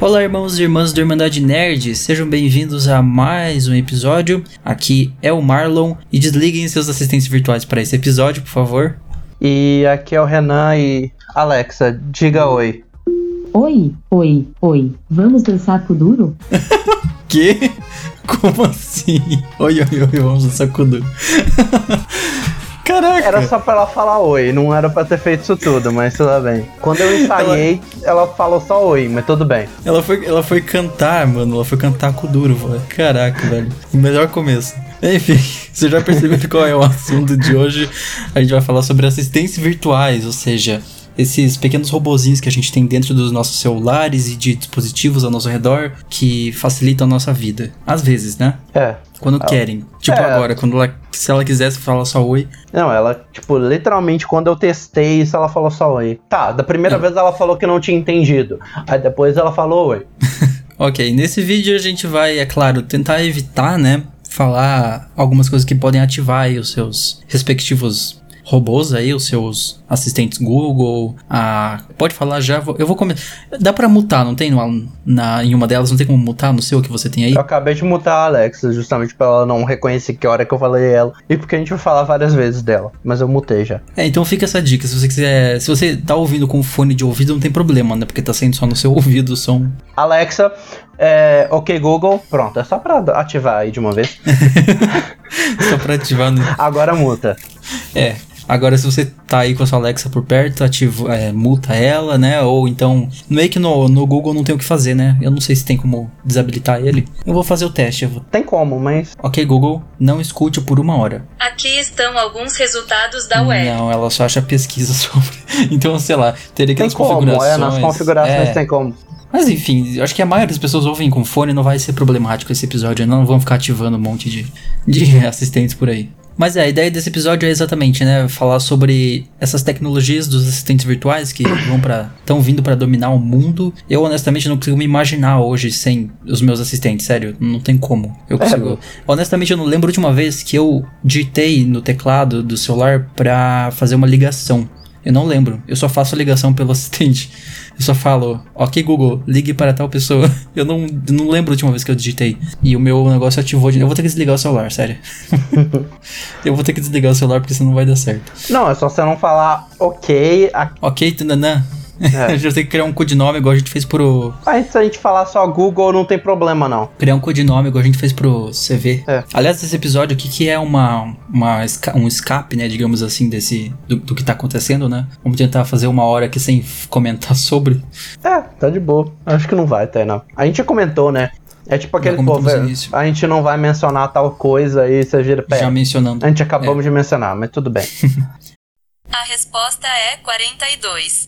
Olá, irmãos e irmãs do Irmandade Nerd, sejam bem-vindos a mais um episódio. Aqui é o Marlon e desliguem seus assistentes virtuais para esse episódio, por favor. E aqui é o Renan e Alexa, diga oi. Oi, oi, oi. Vamos dançar Kuduro? Que? Como assim? Oi, oi, oi, vamos no sacudo. Caraca! Era só pra ela falar oi, não era pra ter feito isso tudo, mas tudo bem. Quando eu ensaiei, ela, falou só oi, mas tudo bem. Ela foi, ela foi cantar, mano. Ela foi cantar Kuduro, velho. Caraca, velho. Melhor começo. Enfim, você já percebeu qual é o assunto de hoje? A gente vai falar sobre assistências virtuais, ou seja, esses pequenos robozinhos que a gente tem dentro dos nossos celulares e de dispositivos ao nosso redor que facilitam a nossa vida. Às vezes, né? É. Quando Ah, querem. Tipo é. agora, quando ela, se ela quisesse falar só oi. Não, ela, tipo, literalmente, quando eu testei isso, ela falou só oi. Tá, da primeira É. vez ela falou que não tinha entendido. Aí depois ela falou oi. Ok, nesse vídeo a gente vai, é claro, tentar evitar, né? Falar algumas coisas que podem ativar aí os seus respectivos robôs aí, os seus assistentes Google. A... Pode falar já, eu vou começar. Dá pra mutar, não tem? No- Na, em uma delas, não tem como mutar no seu que você tem aí? Eu acabei de mutar a Alexa, justamente pra ela não reconhecer que hora que eu falei ela. E porque a gente vai falar várias vezes dela. Mas eu mutei já. É, então fica essa dica. Se você quiser. Se você tá ouvindo com fone de ouvido, não tem problema, né? Porque tá saindo só no seu ouvido o som. Alexa, é, ok Google, pronto, é só pra ativar aí de uma vez. Só pra ativar no. Agora muta. É. Agora, se você tá aí com a sua Alexa por perto, ativa, é, multa ela, né? Ou então, meio que no, no Google não tem o que fazer, né? Eu não sei se tem como desabilitar ele. Eu vou fazer o teste. Eu vou... Tem como, mas Ok, Google, não escute por uma hora. Aqui estão alguns resultados da web. Não, ela só acha pesquisa sobre. Então, sei lá, teria que tem nas como. configurações. É, nas configurações É. tem como. Mas enfim, eu acho que a maioria das pessoas ouvem com fone, não vai ser problemático esse episódio, não vão ficar ativando um monte de, de assistentes por aí. Mas é, a ideia desse episódio é exatamente, né, falar sobre essas tecnologias dos assistentes virtuais que vão para estão vindo pra dominar o mundo. Eu honestamente não consigo me imaginar hoje sem os meus assistentes, sério, não tem como. Eu consigo. honestamente eu não lembro a última vez que eu digitei no teclado do celular pra fazer uma ligação. Eu não lembro. Eu só faço a ligação pelo assistente. Eu só falo, ok Google, ligue para tal pessoa. Eu não, não lembro a última vez que eu digitei. E o meu negócio ativou de Eu vou ter que desligar o celular, sério. eu vou ter que desligar o celular porque senão não vai dar certo. Não, é só você não falar ok. a- Ok, Tananã. É. a gente vai ter que criar um codinome igual a gente fez pro. Aí se a gente falar só Google, não tem problema não. Criar um codinome igual a gente fez pro CV. É. Aliás, esse episódio aqui que é uma, uma esca- um escape, né, digamos assim, desse do, do que tá acontecendo, né? Vamos tentar fazer uma hora aqui sem comentar sobre. É, tá de boa. Acho que não vai não. A gente já comentou, né? É tipo aquele é, início. a gente não vai mencionar tal coisa aí, você vira pé. Já mencionando. A gente acabamos de mencionar, mas tudo bem. A resposta é 42.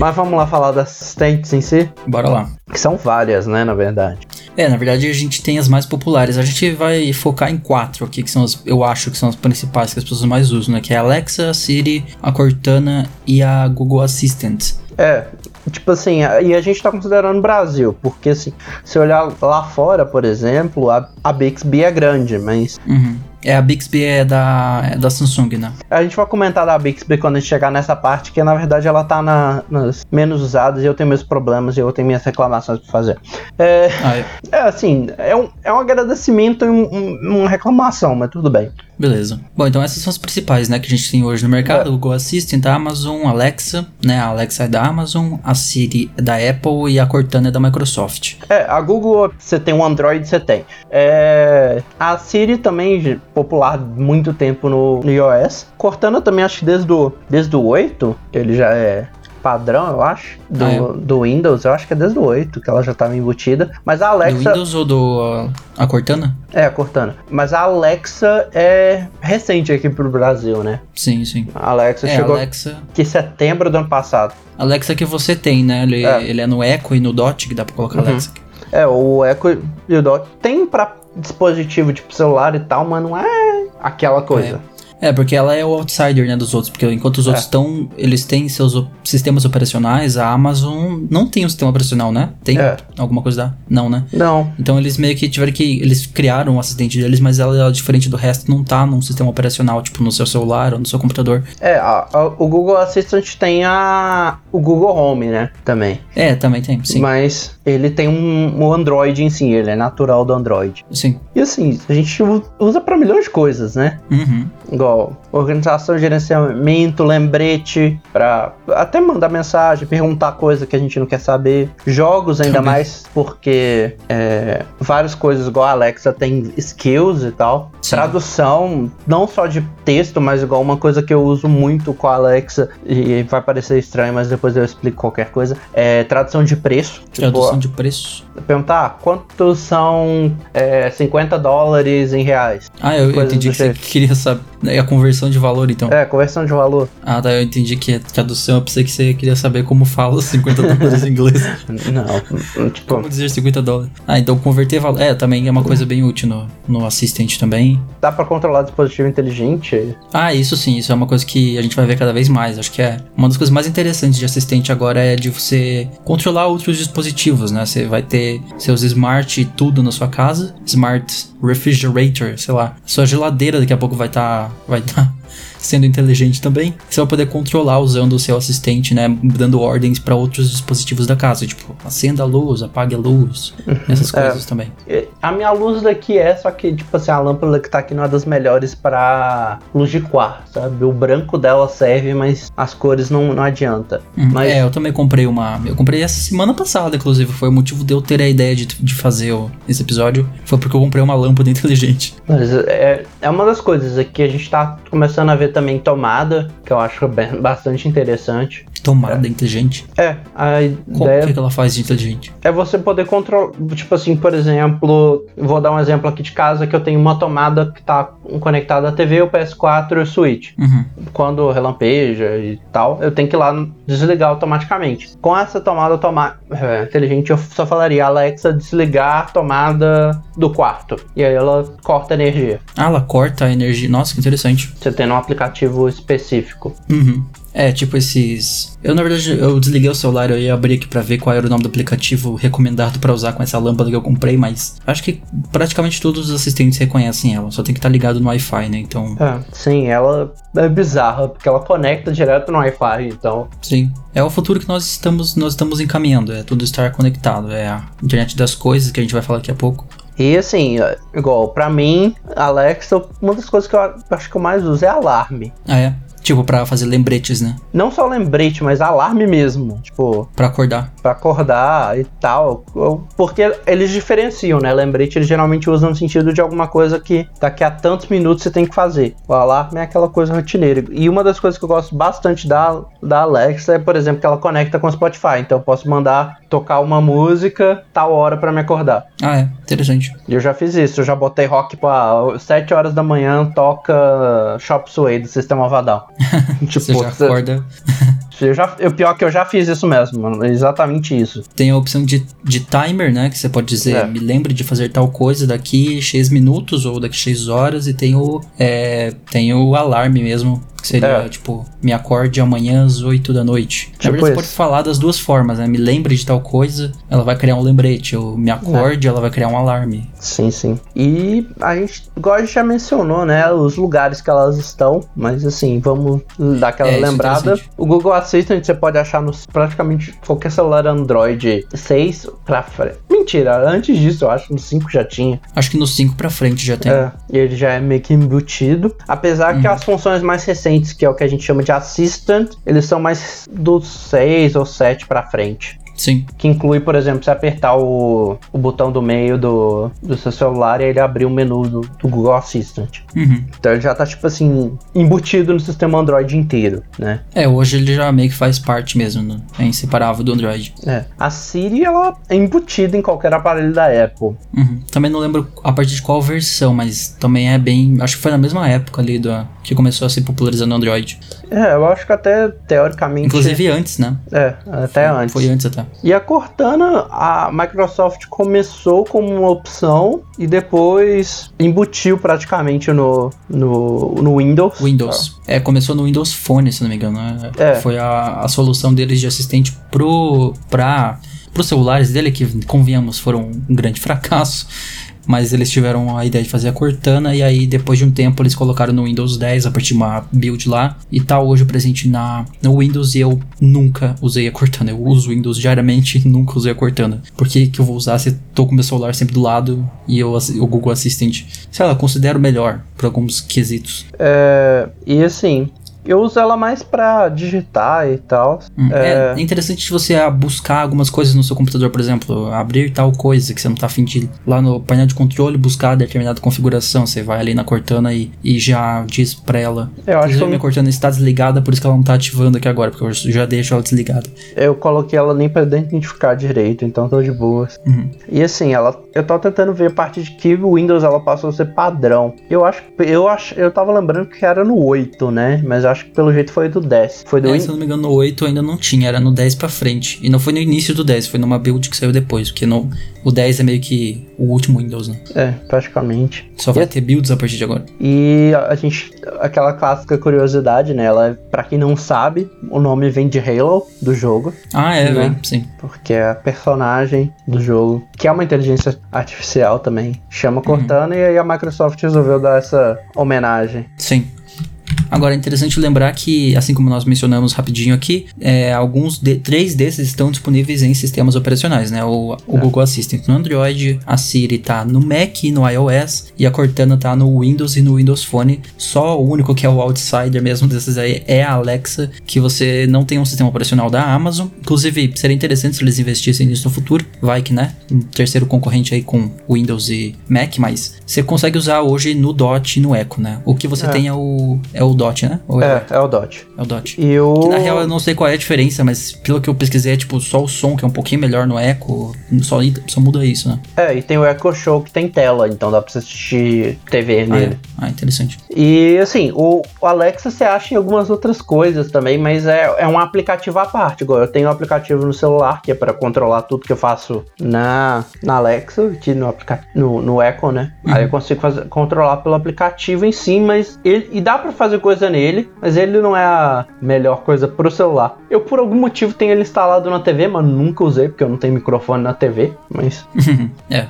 Mas vamos lá falar das assistentes em si, Bora lá. que são várias, né, na verdade. É, na verdade a gente tem as mais populares. A gente vai focar em quatro aqui, que são as, eu acho que são as principais que as pessoas mais usam, né? Que é a Alexa, a Siri, a Cortana e a Google Assistant. É, tipo assim, e a gente tá considerando Brasil, porque assim, se olhar lá fora, por exemplo, a, a Bixby é grande, mas Uhum. É, a Bixby é da, é da Samsung, né? a gente vai comentar da Bixby quando a gente chegar nessa parte, que na verdade ela tá na- nas menos usadas e eu tenho meus problemas e eu tenho minhas reclamações pra fazer. É, Ah, é. é assim, é um, é um agradecimento e um- um- uma reclamação, mas tudo bem. Beleza. Bom, então essas são as principais, né, que a gente tem hoje no mercado. O Google Assistant da Amazon, a Alexa, né, a Alexa é da Amazon, a Siri é da Apple e a Cortana é da Microsoft. É, a Google, você tem um Android, você tem. É, a Siri também, popular muito tempo no, no iOS. Cortana também, acho que desde o, desde o 8, ele já é padrão, eu acho, do, Ah, é? do Windows. Eu acho que é desde o 8 que ela já estava embutida. Mas a Do Alexa... Windows ou do a, a Cortana? É, a Cortana. Mas a Alexa é recente aqui pro Brasil, né? Sim, sim. A Alexa É, chegou Alexa. aqui em setembro do ano passado. Alexa que você tem, né? Ele É. ele é no Echo e no Dot, que dá pra colocar Uhum. Alexa. aqui. É, o Echo e o Dot tem pra dispositivo tipo celular e tal, mas não é aquela coisa. É, porque ela é o outsider, né, dos outros. Porque enquanto os outros É. estão. Eles têm seus sistemas operacionais, a Amazon não tem um sistema operacional, né? Tem É. alguma coisa da. Não, né? Não. Então eles meio que tiveram que. Eles criaram o assistente deles, mas ela, ela, diferente do resto, não tá num sistema operacional, tipo no seu celular ou no seu computador. É, a- a- o Google Assistant tem a, o Google Home, né? Também. É, também tem, sim. Mas ele tem um, um Android em si, ele é natural do Android. Sim. E assim, a gente usa pra milhões de coisas, né? Uhum. Igual organização, gerenciamento, lembrete, pra até mandar mensagem, perguntar coisa que a gente não quer saber. Jogos ainda Também. mais, porque é, várias coisas igual a Alexa tem skills e tal. Sim. Tradução, não só de texto, mas igual uma coisa que eu uso muito com a Alexa, e vai parecer estranho, mas depois eu explico qualquer coisa, é tradução de preço. Tipo, Tradução de preço. Perguntar ah, quantos são é, 50 dólares em reais. Ah, eu, eu entendi que você jeito. queria saber. É a conversão de valor, então. É, conversão de valor. Ah, tá. Eu entendi que é tradução. Eu pensei que você queria saber como fala os 50 dólares em inglês. Não, tipo, Como dizer 50 dólares. Ah, então converter valor. É, também é uma coisa bem útil no, no Assistant também. dá pra controlar dispositivo inteligente? Ah, isso sim, isso é uma coisa que a gente vai ver cada vez mais. Acho que é uma das coisas mais interessantes de assistente agora é de você controlar outros dispositivos, né? Você vai ter seus smart tudo na sua casa, smart refrigerator, sei lá. Sua geladeira daqui a pouco vai estar vai tá sendo inteligente também. Você vai poder controlar usando o seu assistente, né? Dando ordens para outros dispositivos da casa, tipo, acenda a luz, apague a luz, essas É. coisas também. E A minha luz daqui é, só que, tipo assim, a lâmpada que tá aqui não é das melhores pra luz de quarto, sabe? O branco dela serve, mas as cores não, não adianta. Uhum. Mas- É, eu também comprei uma. Eu comprei essa semana passada, inclusive. Foi o motivo de eu ter a ideia de, de fazer o- esse episódio. Foi porque eu comprei uma lâmpada inteligente. Mas é, é uma das coisas aqui, a gente tá começando a ver também tomada, que eu acho bastante interessante. Tomada inteligente. É, a ideia que, que ela faz de inteligente? é você poder controlar, tipo assim, por exemplo, vou dar um exemplo aqui de casa que eu tenho uma tomada que tá conectada à TV, o PS4 e o Switch. Uhum. Quando relampeja e tal, eu tenho que ir lá desligar automaticamente. Com essa tomada automa é, inteligente, eu só falaria Alexa desligar a tomada do quarto. E aí ela corta a energia. Ah, ela corta a energia. Nossa, que interessante. Você tendo um aplicativo específico. Uhum. É, tipo esses. Eu, na verdade, eu desliguei o celular, eu ia abrir aqui pra ver qual era o nome do aplicativo recomendado pra usar com essa lâmpada que eu comprei, mas acho que praticamente todos os assistentes reconhecem ela, só tem que estar ligado no Wi-Fi, né? Então, É, sim, ela é bizarra, porque ela conecta direto no Wi-Fi, então. sim. É o futuro que nós estamos, nós estamos encaminhando, é tudo estar conectado, é a internet das coisas que a gente vai falar daqui a pouco. E assim, igual, pra mim, Alexa, uma das coisas que eu acho que eu mais uso é alarme. Ah, é? Tipo, pra fazer lembretes, né? Não só lembrete, mas alarme mesmo. Tipo, Pra acordar. pra acordar e tal. Porque eles diferenciam, né? Lembrete eles geralmente usam no sentido de alguma coisa que daqui a tantos minutos você tem que fazer. O alarme é aquela coisa rotineira. E uma das coisas que eu gosto bastante da, da Alexa é, por exemplo, que ela conecta com o Spotify. Então eu posso mandar tocar uma música tal hora pra me acordar. Ah, é. Interessante. Eu já fiz isso, eu já botei rock pra 7 horas da manhã, toca Shop Sway do Sistema Vadal. tipo, Você já acorda. eu já, o pior é que eu já fiz isso mesmo, mano. Exatamente isso. Tem a opção de, de timer, né? Que você pode dizer, É. me lembre de fazer tal coisa daqui X minutos ou daqui X horas. E tem o, é, tem o alarme mesmo. Que seria, É. tipo, me acorde amanhã às 8 da noite. Na Tipo verdade, você pode falar das duas formas, né? Me lembre de tal coisa, ela vai criar um lembrete. Ou me acorde, ela vai criar um alarme. Sim, sim. E a gente, igual a gente já mencionou, né? Os lugares que elas estão, mas assim, vamos dar aquela É, é lembrada. O Google Assistant você pode achar no praticamente qualquer celular Android 6 pra frente. Mentira, antes disso eu acho no 5 já tinha. Acho que no 5 pra frente já tem. É, e ele já é meio que embutido. Apesar que Uhum. as funções mais recentes, que é o que a gente chama de Assistant, eles são mais dos 6 ou 7 pra frente. Sim. Que inclui, por exemplo, você apertar o, o botão do meio do, do seu celular e ele abrir o menu do, do Google Assistant. Uhum. Então ele já tá, tipo assim, embutido no sistema Android inteiro, né? É, hoje ele já meio que faz parte mesmo, né? é inseparável do Android. É. A Siri, ela é embutida em qualquer aparelho da Apple. Uhum. Também não lembro a partir de qual versão, mas também é bem. Acho que foi na mesma época ali do, que começou a se popularizar no Android. É, eu acho que até teoricamente. Inclusive antes, né? É, até antes. Foi antes até. E a Cortana, a Microsoft começou como uma opção e depois embutiu praticamente no, no, no Windows. Windows. É, começou no Windows Phone, se não me engano. né? É. Foi a, a solução deles de assistente pro, pra, pros celulares dele, que, convenhamos, foram um grande fracasso. Mas eles tiveram a ideia de fazer a Cortana e aí depois de um tempo eles colocaram no Windows 10 a partir de uma build lá e tá hoje presente na no Windows e eu nunca usei a Cortana. Eu uso Windows diariamente nunca usei a Cortana. Por que, que eu vou usar se tô com meu celular sempre do lado e eu, o Google Assistant, sei lá, considero melhor por alguns quesitos. É, e assim, eu uso ela mais pra digitar e tal. Hum, É. É, interessante você ah, buscar algumas coisas no seu computador, por exemplo, abrir tal coisa que você não tá afim de ir lá no painel de controle buscar determinada configuração. Você vai ali na Cortana e, e já diz pra ela. Eu acho que eu- minha Cortana está desligada, por isso que ela não tá ativando aqui agora, porque eu já deixo ela desligada. Eu coloquei ela nem pra identificar direito, então tô de boas. Uhum. E assim, ela, eu tô tentando ver a partir de que o Windows ela passou a ser padrão. Eu acho, eu acho, eu tava lembrando que era no 8, né? Mas eu acho que pelo jeito foi do 10. Foi do É, Win- se eu não me engano, no 8 ainda não tinha, era no 10 pra frente. E não foi no início do 10, foi numa build que saiu depois, porque no, o 10 é meio que o último Windows, né? É, praticamente. Só vai ter builds a partir de agora. E a a gente, aquela clássica curiosidade, né? Ela, pra quem não sabe, o nome vem de Halo, do jogo, Ah, é, Né? velho, sim. porque é a personagem do jogo, que é uma inteligência artificial também, chama Cortana, e aí a Microsoft resolveu dar essa homenagem. Sim. Agora é interessante lembrar que, assim como nós mencionamos rapidinho aqui, é, alguns de, três desses estão disponíveis em sistemas operacionais, né? O, o Google Assistant no Android, a Siri tá no Mac e no iOS, e a Cortana tá no Windows e no Windows Phone. Só o único que é o outsider mesmo desses aí é a Alexa, que você não tem um sistema operacional da Amazon. Inclusive, seria interessante se eles investissem nisso no futuro, vai que, né? Um terceiro concorrente aí com Windows e Mac, mas você consegue usar hoje no Dot e no Echo, né? O que você É. tem é o, é o Dot, né? Ou É, é o Dot. é o Dot. E o... Que, na real, eu não sei qual é a diferença, mas pelo que eu pesquisei, é tipo só o som, que é um pouquinho melhor no Echo, só, só muda isso, né? É, e tem o Echo Show que tem tela, então dá pra você assistir TV Ah, nele. é. ah, interessante. E assim, o, Alexa você acha em algumas outras coisas também, mas é, é um aplicativo à parte. Igual eu tenho um aplicativo no celular que é para controlar tudo que eu faço na, na Alexa, aqui no, aplica no, no Echo, né? Aí eu consigo fazer, controlar pelo aplicativo em si, mas ele. E dá para fazer coisa nele, mas ele não é a melhor coisa pro celular. Eu por algum motivo tenho ele instalado na TV, mas nunca usei, porque eu não tenho microfone na TV, mas. é.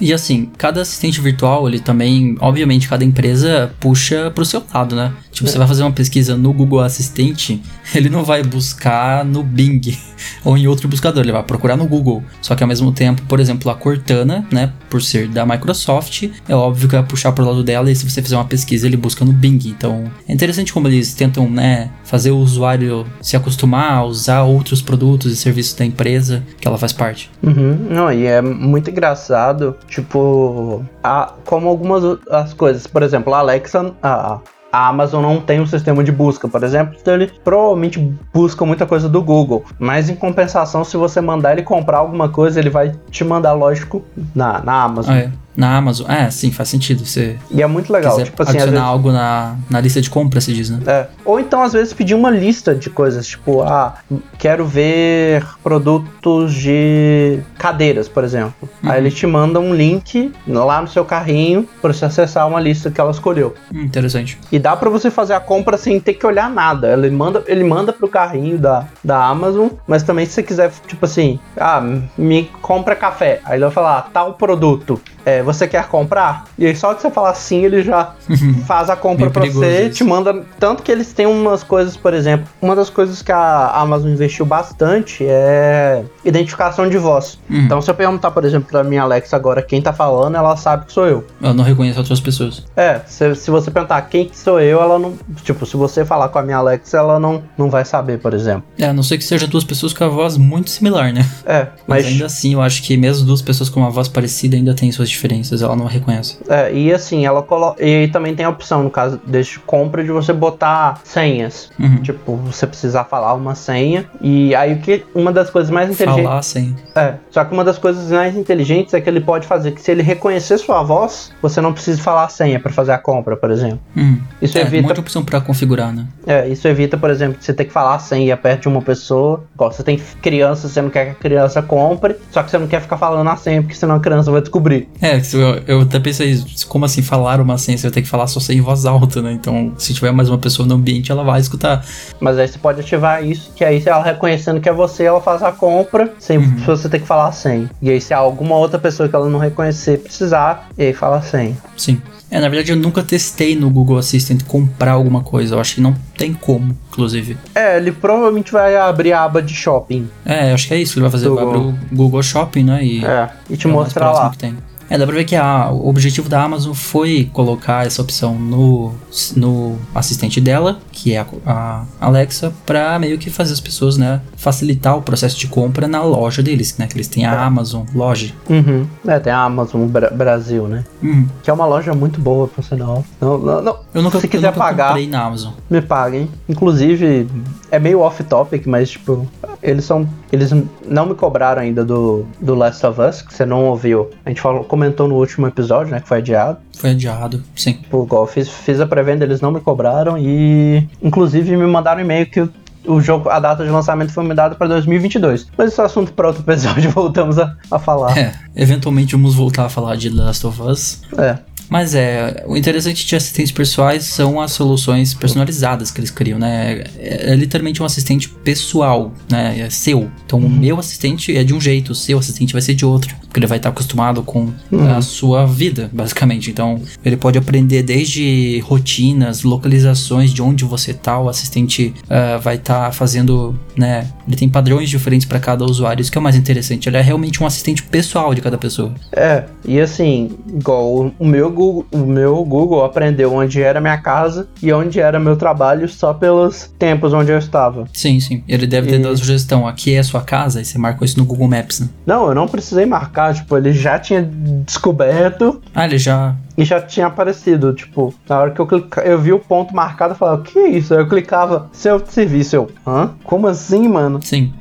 E assim, cada assistente virtual, ele também, obviamente, cada empresa puxa pro seu lado, né? Tipo, você vai fazer uma pesquisa no Google Assistente, ele não vai buscar no Bing ou em outro buscador, ele vai procurar no Google. Só que ao mesmo tempo, por exemplo, a Cortana, né, por ser da Microsoft, é óbvio que vai puxar pro lado dela e se você fizer uma pesquisa, ele busca no Bing. Então, é interessante como eles tentam, né, fazer o usuário se acostumar a usar outros produtos e serviços da empresa que ela faz parte. Uhum, não, e é muito engraçado, tipo, a, como algumas as coisas, por exemplo, a Alexa, a, a Amazon não tem um sistema de busca, por exemplo, então ele provavelmente busca muita coisa do Google, mas em compensação, se você mandar ele comprar alguma coisa, ele vai te mandar, lógico, na, na Amazon. Ah, é. Na Amazon. É, sim, faz sentido. Você E é muito legal, quiser tipo assim, adicionar vezes, algo na, na lista de compra, se diz, né? É. Ou então, às vezes, pedir uma lista de coisas, tipo, ah, quero ver produtos de cadeiras, por exemplo. Aí ele te manda um link lá no seu carrinho para você acessar uma lista que ela escolheu. Hum, interessante. E dá para você fazer a compra sem ter que olhar nada. Ele manda, ele manda pro carrinho da, da Amazon, mas também se você quiser, tipo assim, ah, me compra café. Aí ele vai falar, ah, tal produto. É, você quer comprar? E aí só que você falar sim, ele já faz a compra pra você, isso. te manda. Tanto que eles têm umas coisas, por exemplo, uma das coisas que a Amazon investiu bastante é identificação de voz. Uhum. Então, se eu perguntar, por exemplo, pra minha Alexa agora quem tá falando, ela sabe que sou eu. Eu não reconheço outras pessoas. É, se, se você perguntar quem que sou eu, ela não. Tipo, se você falar com a minha Alexa, ela não, não vai saber, por exemplo. É, a não ser que sejam duas pessoas com a voz muito similar, né? É, Mas, mas. ainda assim, eu acho que mesmo duas pessoas com uma voz parecida ainda tem suas diferenças, ela não reconhece. É, e assim, ela coloca. E também tem a opção, no caso deste compra, de você botar senhas. Uhum. Tipo, você precisar falar uma senha. E aí o que. Uma das coisas mais inteligentes. Falar sem. É. Só que uma das coisas mais inteligentes é que ele pode fazer que se ele reconhecer sua voz, você não precisa falar a senha pra fazer a compra, por exemplo. Uhum. Isso é, evita. muita opção pra configurar, né? É, isso evita, por exemplo, você ter que falar a senha perto de uma pessoa. Igual você tem criança, você não quer que a criança compre, só que você não quer ficar falando a senha, porque senão a criança vai descobrir. É, eu, eu até pensei, como assim falar uma senha? Você vai ter que falar só senha em voz alta, né? Então, se tiver mais uma pessoa no ambiente, ela vai escutar. Mas aí você pode ativar isso, que aí se ela reconhecendo que é você, ela faz a compra sem você ter que falar a senha. E aí se alguma outra pessoa que ela não reconhecer precisar, e aí fala a senha. Sim. É, na verdade eu nunca testei no Google Assistant comprar alguma coisa. Eu acho que não tem como, inclusive. É, ele provavelmente vai abrir a aba de shopping. É, acho que é isso que ele vai fazer. Vai abrir o Google Shopping, né? E É, e te é mostrar lá. que tem. É, dá pra ver que a, o objetivo da Amazon foi colocar essa opção no, no assistente dela, que é a, a Alexa, pra meio que fazer as pessoas, né, facilitar o processo de compra na loja deles, né, que eles têm a Amazon loja. Uhum. É, tem a Amazon Bra- Brasil, né? Hum, Que é uma loja muito boa, por sinal. Não, não, não. eu nunca, Se eu quiser nunca pagar, comprei na Amazon. me paguem. Inclusive, é meio off-topic, mas, tipo, eles são. Eles não me cobraram ainda do, do Last of Us, que você não ouviu. A gente falou, comentou no último episódio, né? Que foi adiado. Foi adiado, sim. Tipo, igual fiz, fiz a pré-venda, eles não me cobraram e. Inclusive me mandaram um e-mail que o, jogo, a data de lançamento foi me dada para 2022. Mas esse é assunto para outro episódio, voltamos a, a falar. É, eventualmente vamos voltar a falar de Last of Us. É. Mas é, o interessante de assistentes pessoais são as soluções personalizadas que eles criam, né? É, é literalmente um assistente pessoal, né? É seu. Então o meu assistente é de um jeito, o seu assistente vai ser de outro. Porque ele vai estar acostumado com a sua vida, basicamente. Então ele pode aprender desde rotinas, localizações de onde você tá. O assistente ah, vai estar fazendo, né? Ele tem padrões diferentes para cada usuário. Isso que é o mais interessante. Ele é realmente um assistente pessoal de cada pessoa. É, e assim, igual o- o meu Google, o meu Google aprendeu onde era minha casa e onde era meu trabalho só pelos tempos onde eu estava. Sim, sim. Ele deve ter E- dado sugestão. Aqui é a sua casa e você marcou isso no Google Maps, né? Não, eu não precisei marcar, tipo, ele já tinha descoberto Ah, ele já. e já tinha aparecido, tipo, na hora que eu clica, eu vi o ponto marcado, eu falava, o que é isso? Aí eu clicava, seu serviço, eu, hã? Como assim, mano? Sim.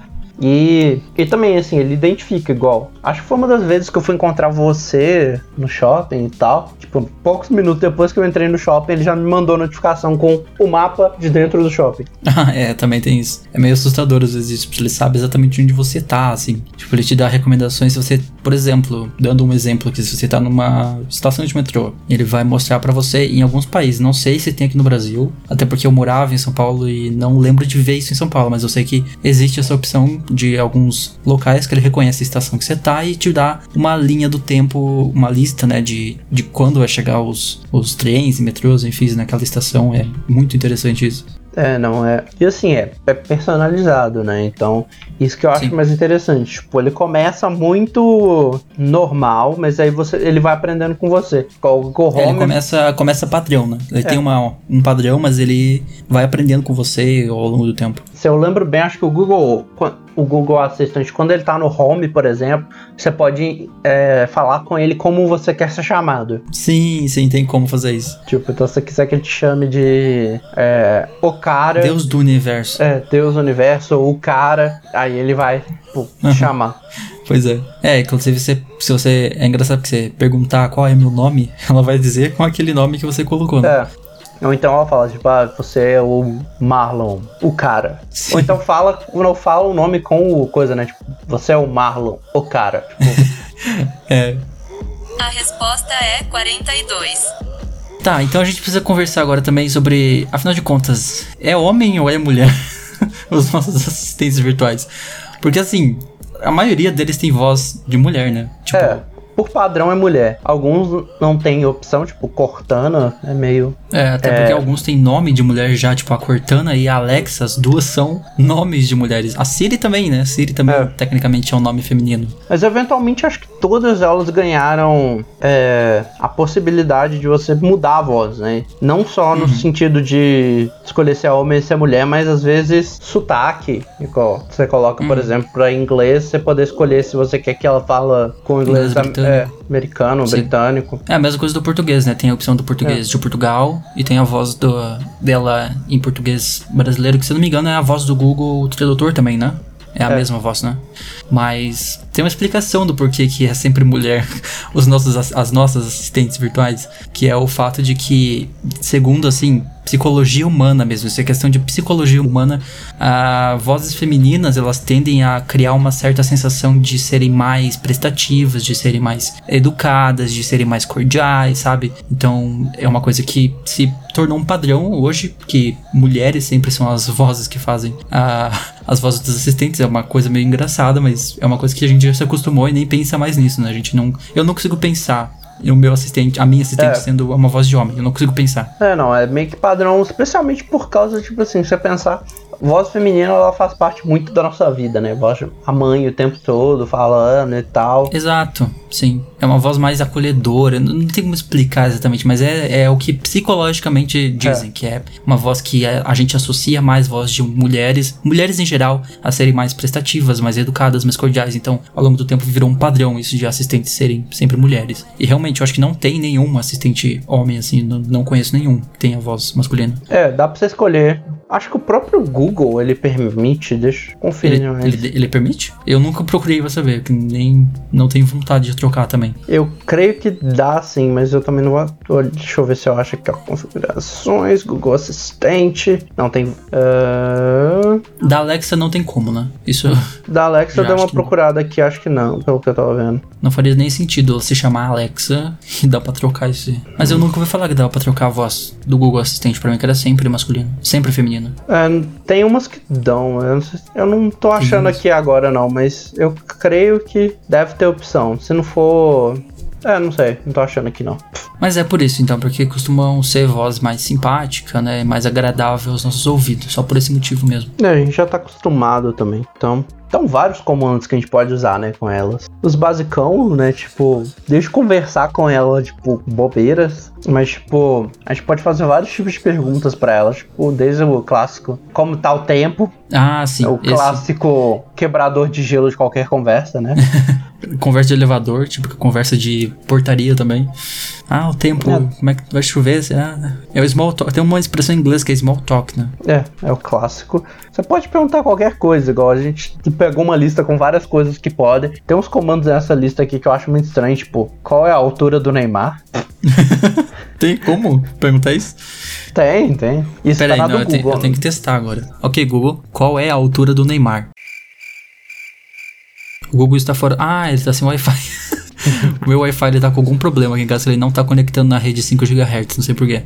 E, e também, assim, ele identifica igual. Acho que foi uma das vezes que eu fui encontrar você no shopping e tal. Tipo, poucos minutos depois que eu entrei no shopping, ele já me mandou notificação com o mapa de dentro do shopping. Ah, é, também tem isso. É meio assustador às vezes porque ele sabe exatamente onde você tá, assim. Tipo, ele te dá recomendações se você, por exemplo, dando um exemplo aqui, se você tá numa estação de metrô, ele vai mostrar pra você em alguns países. Não sei se tem aqui no Brasil, até porque eu morava em São Paulo e não lembro de ver isso em São Paulo, mas eu sei que existe essa opção de alguns locais que ele reconhece a estação que você tá e te dá uma linha do tempo, uma lista, né, de, de quando vai chegar os, os trens e metrôs, enfim, naquela estação. É muito interessante isso. É, não é. E assim, é, é personalizado, né? Então, isso que eu acho Sim. mais interessante. Tipo, ele começa muito normal, mas aí você, ele vai aprendendo com você. Igual o Google É, ele Home. começa, começa padrão, né? Ele É. tem uma, um padrão, mas ele vai aprendendo com você ao longo do tempo. Se eu lembro bem, acho que o Google, o Google Assistant, quando ele tá no Home, por exemplo, você pode é, falar com ele como você quer ser chamado. Sim, sim, tem como fazer isso. Tipo, então se você quiser que ele te chame de é, o cara, Deus do universo. é, Deus Universo, ou o cara, aí ele vai pô, te chamar. Pois é. É, inclusive, você, se você. É engraçado que você perguntar qual é meu nome, ela vai dizer com aquele nome que você colocou, né? É. Ou então ela fala, tipo, ah, você é o Marlon, o cara. Sim. Ou então fala, não fala o nome com o coisa, né? Tipo, você é o Marlon, o cara. Tipo, É. A resposta é 42. Tá, então a gente precisa conversar agora também sobre. Afinal de contas, é homem ou é mulher? Os nossos assistentes virtuais. Porque assim, a maioria deles tem voz de mulher, né? Tipo, é, por padrão é mulher. Alguns não tem opção, tipo, Cortana é meio. É, até porque alguns têm nome de mulher já, tipo a Cortana e a Alexa, as duas são nomes de mulheres. A Siri também, né? Siri também, É. tecnicamente, é um nome feminino. Mas eventualmente acho que todas elas ganharam é, a possibilidade de você mudar a voz, né? Não só no sentido de escolher se é homem ou se é mulher, mas às vezes sotaque. Você coloca, por exemplo, para inglês, você poder escolher se você quer que ela fala com inglês britânico. É, americano, Sim. britânico. É a mesma coisa do português, né? Tem a opção do português de Portugal e tem a voz do, dela em português brasileiro, que se eu não me engano é a voz do Google Tradutor também, né? É a É. mesma voz, né? Mas tem uma explicação do porquê que é sempre mulher os nossos, as nossas assistentes virtuais, que é o fato de que, segundo assim, psicologia humana mesmo, isso é questão de psicologia humana, a vozes femininas elas tendem a criar uma certa sensação de serem mais prestativas, de serem mais educadas, de serem mais cordiais, sabe? Então é uma coisa que se tornou um padrão hoje, que mulheres sempre são as vozes que fazem as vozes dos assistentes, é uma coisa meio engraçada, mas é uma coisa que a gente já se acostumou e nem pensa mais nisso, né? A gente não, eu não consigo pensar o meu assistente, a minha assistente É. sendo uma voz de homem, eu não consigo pensar. É, não, é meio que padrão, especialmente por causa, tipo assim, se você pensar, voz feminina, ela faz parte muito da nossa vida, né? Voz, a mãe o tempo todo falando e tal. Exato, sim. É uma voz mais acolhedora. Não, não tem como explicar exatamente, mas é, é o que psicologicamente dizem, que é uma voz que a, a gente associa mais voz de mulheres, mulheres em geral, a serem mais prestativas, mais educadas, mais cordiais. Então, ao longo do tempo virou um padrão isso de assistentes serem sempre mulheres. E realmente, eu acho que não tem nenhum assistente homem assim, não, não conheço nenhum que tenha voz masculina. É, dá pra você escolher. Acho que o próprio Google, ele permite, deixa eu conferir, Ele, ele, ele permite? Eu nunca procurei pra saber, que nem não tenho vontade de trocar também. eu creio que dá sim, mas eu também não vou, deixa eu ver se eu acho aqui, ó, configurações, Google Assistente, não tem, ah, Da Alexa não tem como, né? Isso da Alexa eu dei uma não. procurada aqui, acho que não, pelo que eu tava vendo. não faria nem sentido se chamar Alexa e dá pra trocar isso. Mas eu nunca ouvi falar que dava pra trocar a voz do Google Assistente pra mim, que era sempre masculino, sempre feminino. É, tem umas que dão, eu não, sei- eu não tô achando aqui agora não, mas eu creio que deve ter opção. Se não for. É, não sei, não tô achando aqui não. Mas é por isso então, porque costumam ser voz mais simpática, né? Mais agradável aos nossos ouvidos, só por esse motivo mesmo. É, a gente já tá acostumado também. Então, então vários comandos que a gente pode usar, né, com elas. Os basicão, né, tipo, deixa eu conversar com ela, tipo, bobeiras. Mas, tipo, a gente pode fazer vários tipos de perguntas pra ela, tipo, desde o clássico, como tá o tempo, Ah, sim. é o esse- clássico quebrador de gelo de qualquer conversa, né? Conversa de elevador, tipo conversa de portaria também. Ah, o tempo, É. como é que vai chover? Será? É o small talk. Tem uma expressão em inglês que é small talk, né? É, é o clássico. Você pode perguntar qualquer coisa, igual a gente pegou uma lista com várias coisas que podem. Tem uns comandos nessa lista aqui que eu acho muito estranho, tipo, qual é a altura do Neymar? Tem como perguntar isso? Tem, tem. Isso Pera tá aí, não, eu, tenho, Google. eu tenho que testar agora. Ok, Google, qual é a altura do Neymar? O Google está fora. Ah, ele está sem Wi-Fi. o meu Wi-Fi ele tá com algum problema aqui em casa, ele não tá conectando na rede 5 GHz, não sei porquê.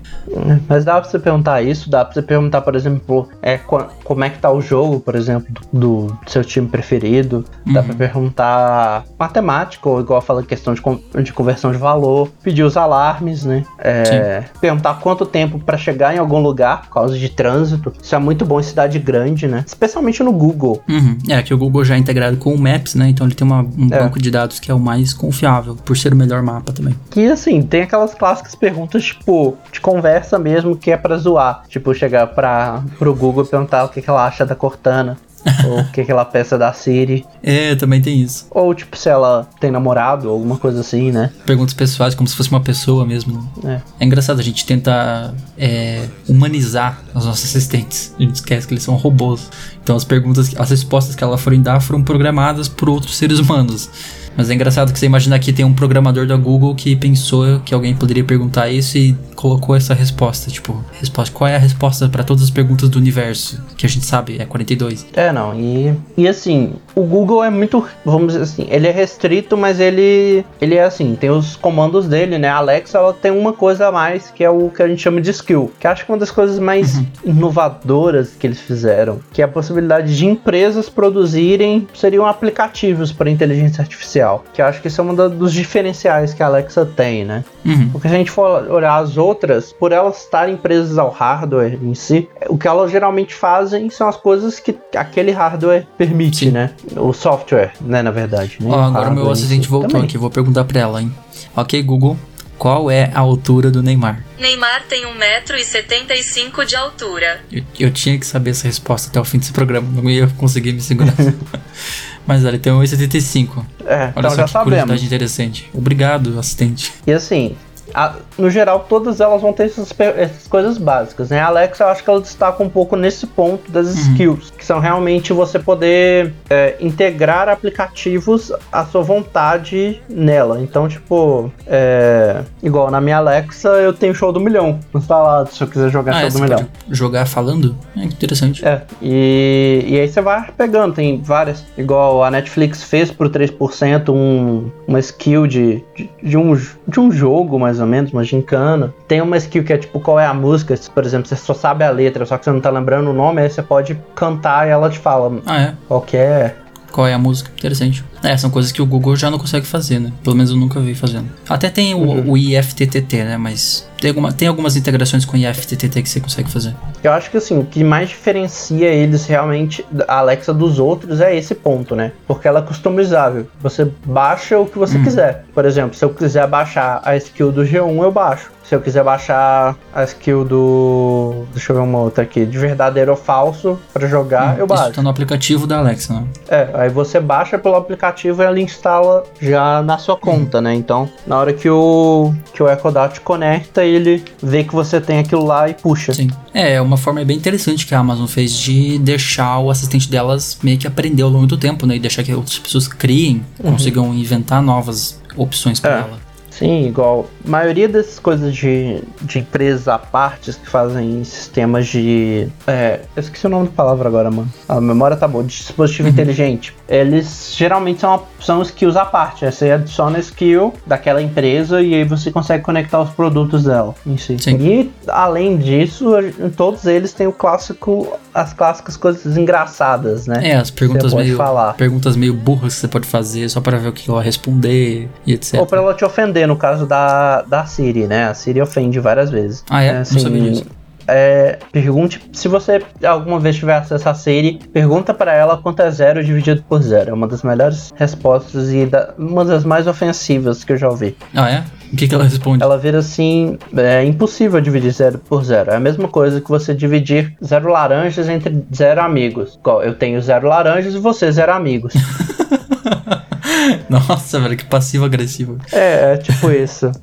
Mas dá pra você perguntar isso, dá pra você perguntar, por exemplo, é, como é que tá o jogo, por exemplo, do, do seu time preferido. Dá Uhum. pra perguntar matemática, ou igual fala questão de, de conversão de valor, pedir os alarmes, né? É, perguntar quanto tempo pra chegar em algum lugar por causa de trânsito. Isso é muito bom em cidade grande, né? Especialmente no Google. Uhum. É, que o Google já é integrado com o Maps, né? Então ele tem uma- um É. banco de dados que é o mais confiável, por ser o melhor mapa também. Que assim, tem aquelas clássicas perguntas, tipo, de conversa mesmo, que é pra zoar. Tipo, chegar pra, pro Google e perguntar o que, que ela acha da Cortana. ou o que, que ela pensa da Siri. É, também tem isso. Ou, tipo, se ela tem namorado, ou alguma coisa assim, né? Perguntas pessoais como se fosse uma pessoa mesmo. É. É engraçado, a gente tenta é, humanizar os nossos assistentes. A gente esquece que eles são robôs. Então as perguntas, as respostas que ela forem dar foram programadas por outros seres humanos. Mas é engraçado que você imagina que tem um programador da Google que pensou que alguém poderia perguntar isso e colocou essa resposta. Tipo, resposta, qual é a resposta para todas as perguntas do universo? Que a gente sabe, é 42. É, não, e, e assim, o Google é muito, vamos dizer assim, ele é restrito, mas ele, ele é assim, tem os comandos dele, né? A Alexa, ela tem uma coisa a mais, que é o que a gente chama de skill, que acho que é uma das coisas mais inovadoras que eles fizeram, que é a possibilidade de empresas produzirem, seriam aplicativos para inteligência artificial, que eu acho que isso é um dos diferenciais que a Alexa tem, né? Uhum. Porque se a gente for olhar as outras, por elas estarem presas ao hardware em si, o que elas geralmente fazem são as coisas que aquele hardware permite, Sim. né? O software, né, na verdade. né? Ó, agora o meu assistente si voltou também. aqui, vou perguntar pra ela, hein? Ok, Google, Qual é a altura do Neymar? Neymar tem 1,75m de altura. Eu, eu tinha que saber essa resposta até o fim desse programa, não ia conseguir me segurar. Mas ele tem 1,75. É, Olha então só já que sabemos. curiosidade interessante. Obrigado, assistente. E assim, a- no geral, todas elas vão ter essas, essas coisas básicas, né? A Alexa, eu acho que ela destaca um pouco nesse ponto das skills, que são realmente você poder é, integrar aplicativos à sua vontade nela. Então, tipo, é, igual na minha Alexa, eu tenho Show do Milhão instalado, se eu quiser jogar Ah, Show é, do você Milhão. pode jogar falando? É interessante. É, e, e aí você vai pegando, tem várias. Igual a Netflix fez pro 3% um, uma skill de, de, de um, de um jogo, mais ou menos, uma gincana. Tem uma skill que é tipo qual é a música, por exemplo, você só sabe a letra, só que você não tá lembrando o nome, aí você pode cantar e ela te fala Ah, é? qual que é. Qual é a música? Interessante. É, são coisas que o Google já não consegue fazer, né? Pelo menos eu nunca vi fazendo. Até tem o, Uhum. o IFTTT, né? Mas tem, alguma, tem algumas integrações com o IFTTT que você consegue fazer. Eu acho que assim, o que mais diferencia eles realmente, a Alexa dos outros, é esse ponto, né? Porque ela é customizável. Você baixa o que você quiser. Por exemplo, se eu quiser baixar a skill do G1, eu baixo. Se eu quiser baixar a skill do. Deixa eu ver uma outra aqui. De verdadeiro ou falso pra jogar, eu Isso baixo. tá no aplicativo da Alexa, né? É, aí você baixa pelo aplicativo e ela instala já na sua conta, né? Então, na hora que o, que o Echo Dot conecta, ele vê que você tem aquilo lá e puxa. Sim. É, é uma forma bem interessante que a Amazon fez de deixar o assistente delas meio que aprender ao longo do tempo, né? E deixar que outras pessoas criem, consigam inventar novas opções para É. ela. Sim, igual. A maioria dessas coisas de, de empresas à parte que fazem sistemas de. É, eu esqueci o nome da palavra agora, mano. A memória tá boa. De dispositivo inteligente. Eles geralmente são, são skills à parte. Aí Você adiciona a skill daquela empresa e aí você consegue conectar os produtos dela em si. Sim. E além disso, todos eles têm o clássico. As clássicas coisas engraçadas, né? É, as perguntas meio falar. perguntas meio burras que você pode fazer só para ver o que ela responder e etc. Ou pra ela te ofender, no caso da, da Siri, né? A Siri ofende várias vezes. Ah, é? Não sabia disso. é, pergunte se você alguma vez tiver acesso a Siri, pergunta pra ela quanto é zero dividido por zero. É uma das melhores respostas e da- uma das mais ofensivas que eu já ouvi. Ah, é? O que, que ela responde? Ela vira assim: é impossível dividir zero por zero. É a mesma coisa que você dividir zero laranjas entre zero amigos. Eu tenho zero laranjas e você zero amigos. Nossa, velho, que passivo-agressivo. é, é tipo isso.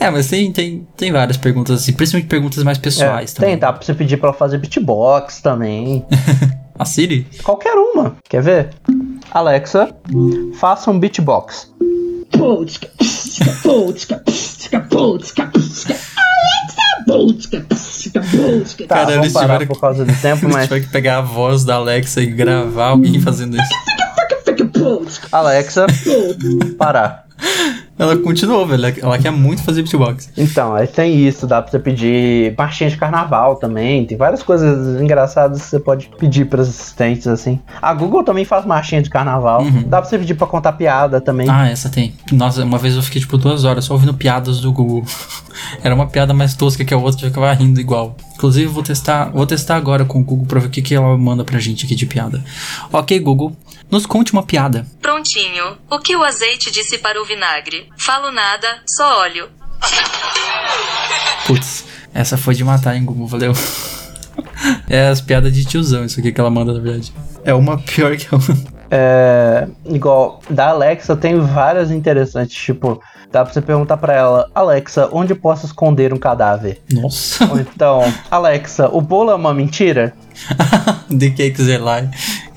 É, mas tem, tem, tem várias perguntas, assim, principalmente perguntas mais É, pessoais também. tem, dá pra você pedir pra ela fazer beatbox também. A Siri? Qualquer uma. Quer ver? Alexa, faça um beatbox. Alexa. Tá, Cara, vamos eles parar tiveram por causa do tempo, mas... tiveram que pegar a voz da Alexa e gravar alguém fazendo isso. Alexa, parar. Ela continuou, velho. Ela quer muito fazer beatbox. Então, aí tem isso, dá pra você pedir marchinha de carnaval também. Tem várias coisas engraçadas que você pode pedir pros assistentes, assim. A Google também faz marchinha de carnaval. Uhum. Dá pra você pedir pra contar piada também. Ah, essa tem. Nossa, uma vez eu fiquei tipo duas horas só ouvindo piadas do Google. Era uma piada mais tosca que a outra, eu ficava rindo igual. Inclusive, vou testar, vou testar agora com o Google pra ver o que, que ela manda pra gente aqui de piada. Ok, Google, nos conte uma piada. Prontinho. O que o azeite disse para o vinagre? Falo nada, só óleo. Putz, essa foi de matar, hein, Google, valeu. É as piadas de tiozão, isso aqui que ela manda, na verdade. É uma pior que a outra. É, igual, da Alexa tem várias interessantes, tipo, dá pra você perguntar pra ela, Alexa, onde posso esconder um cadáver? Nossa. Ou então, Alexa, o bolo é uma mentira? The Cakes Eli.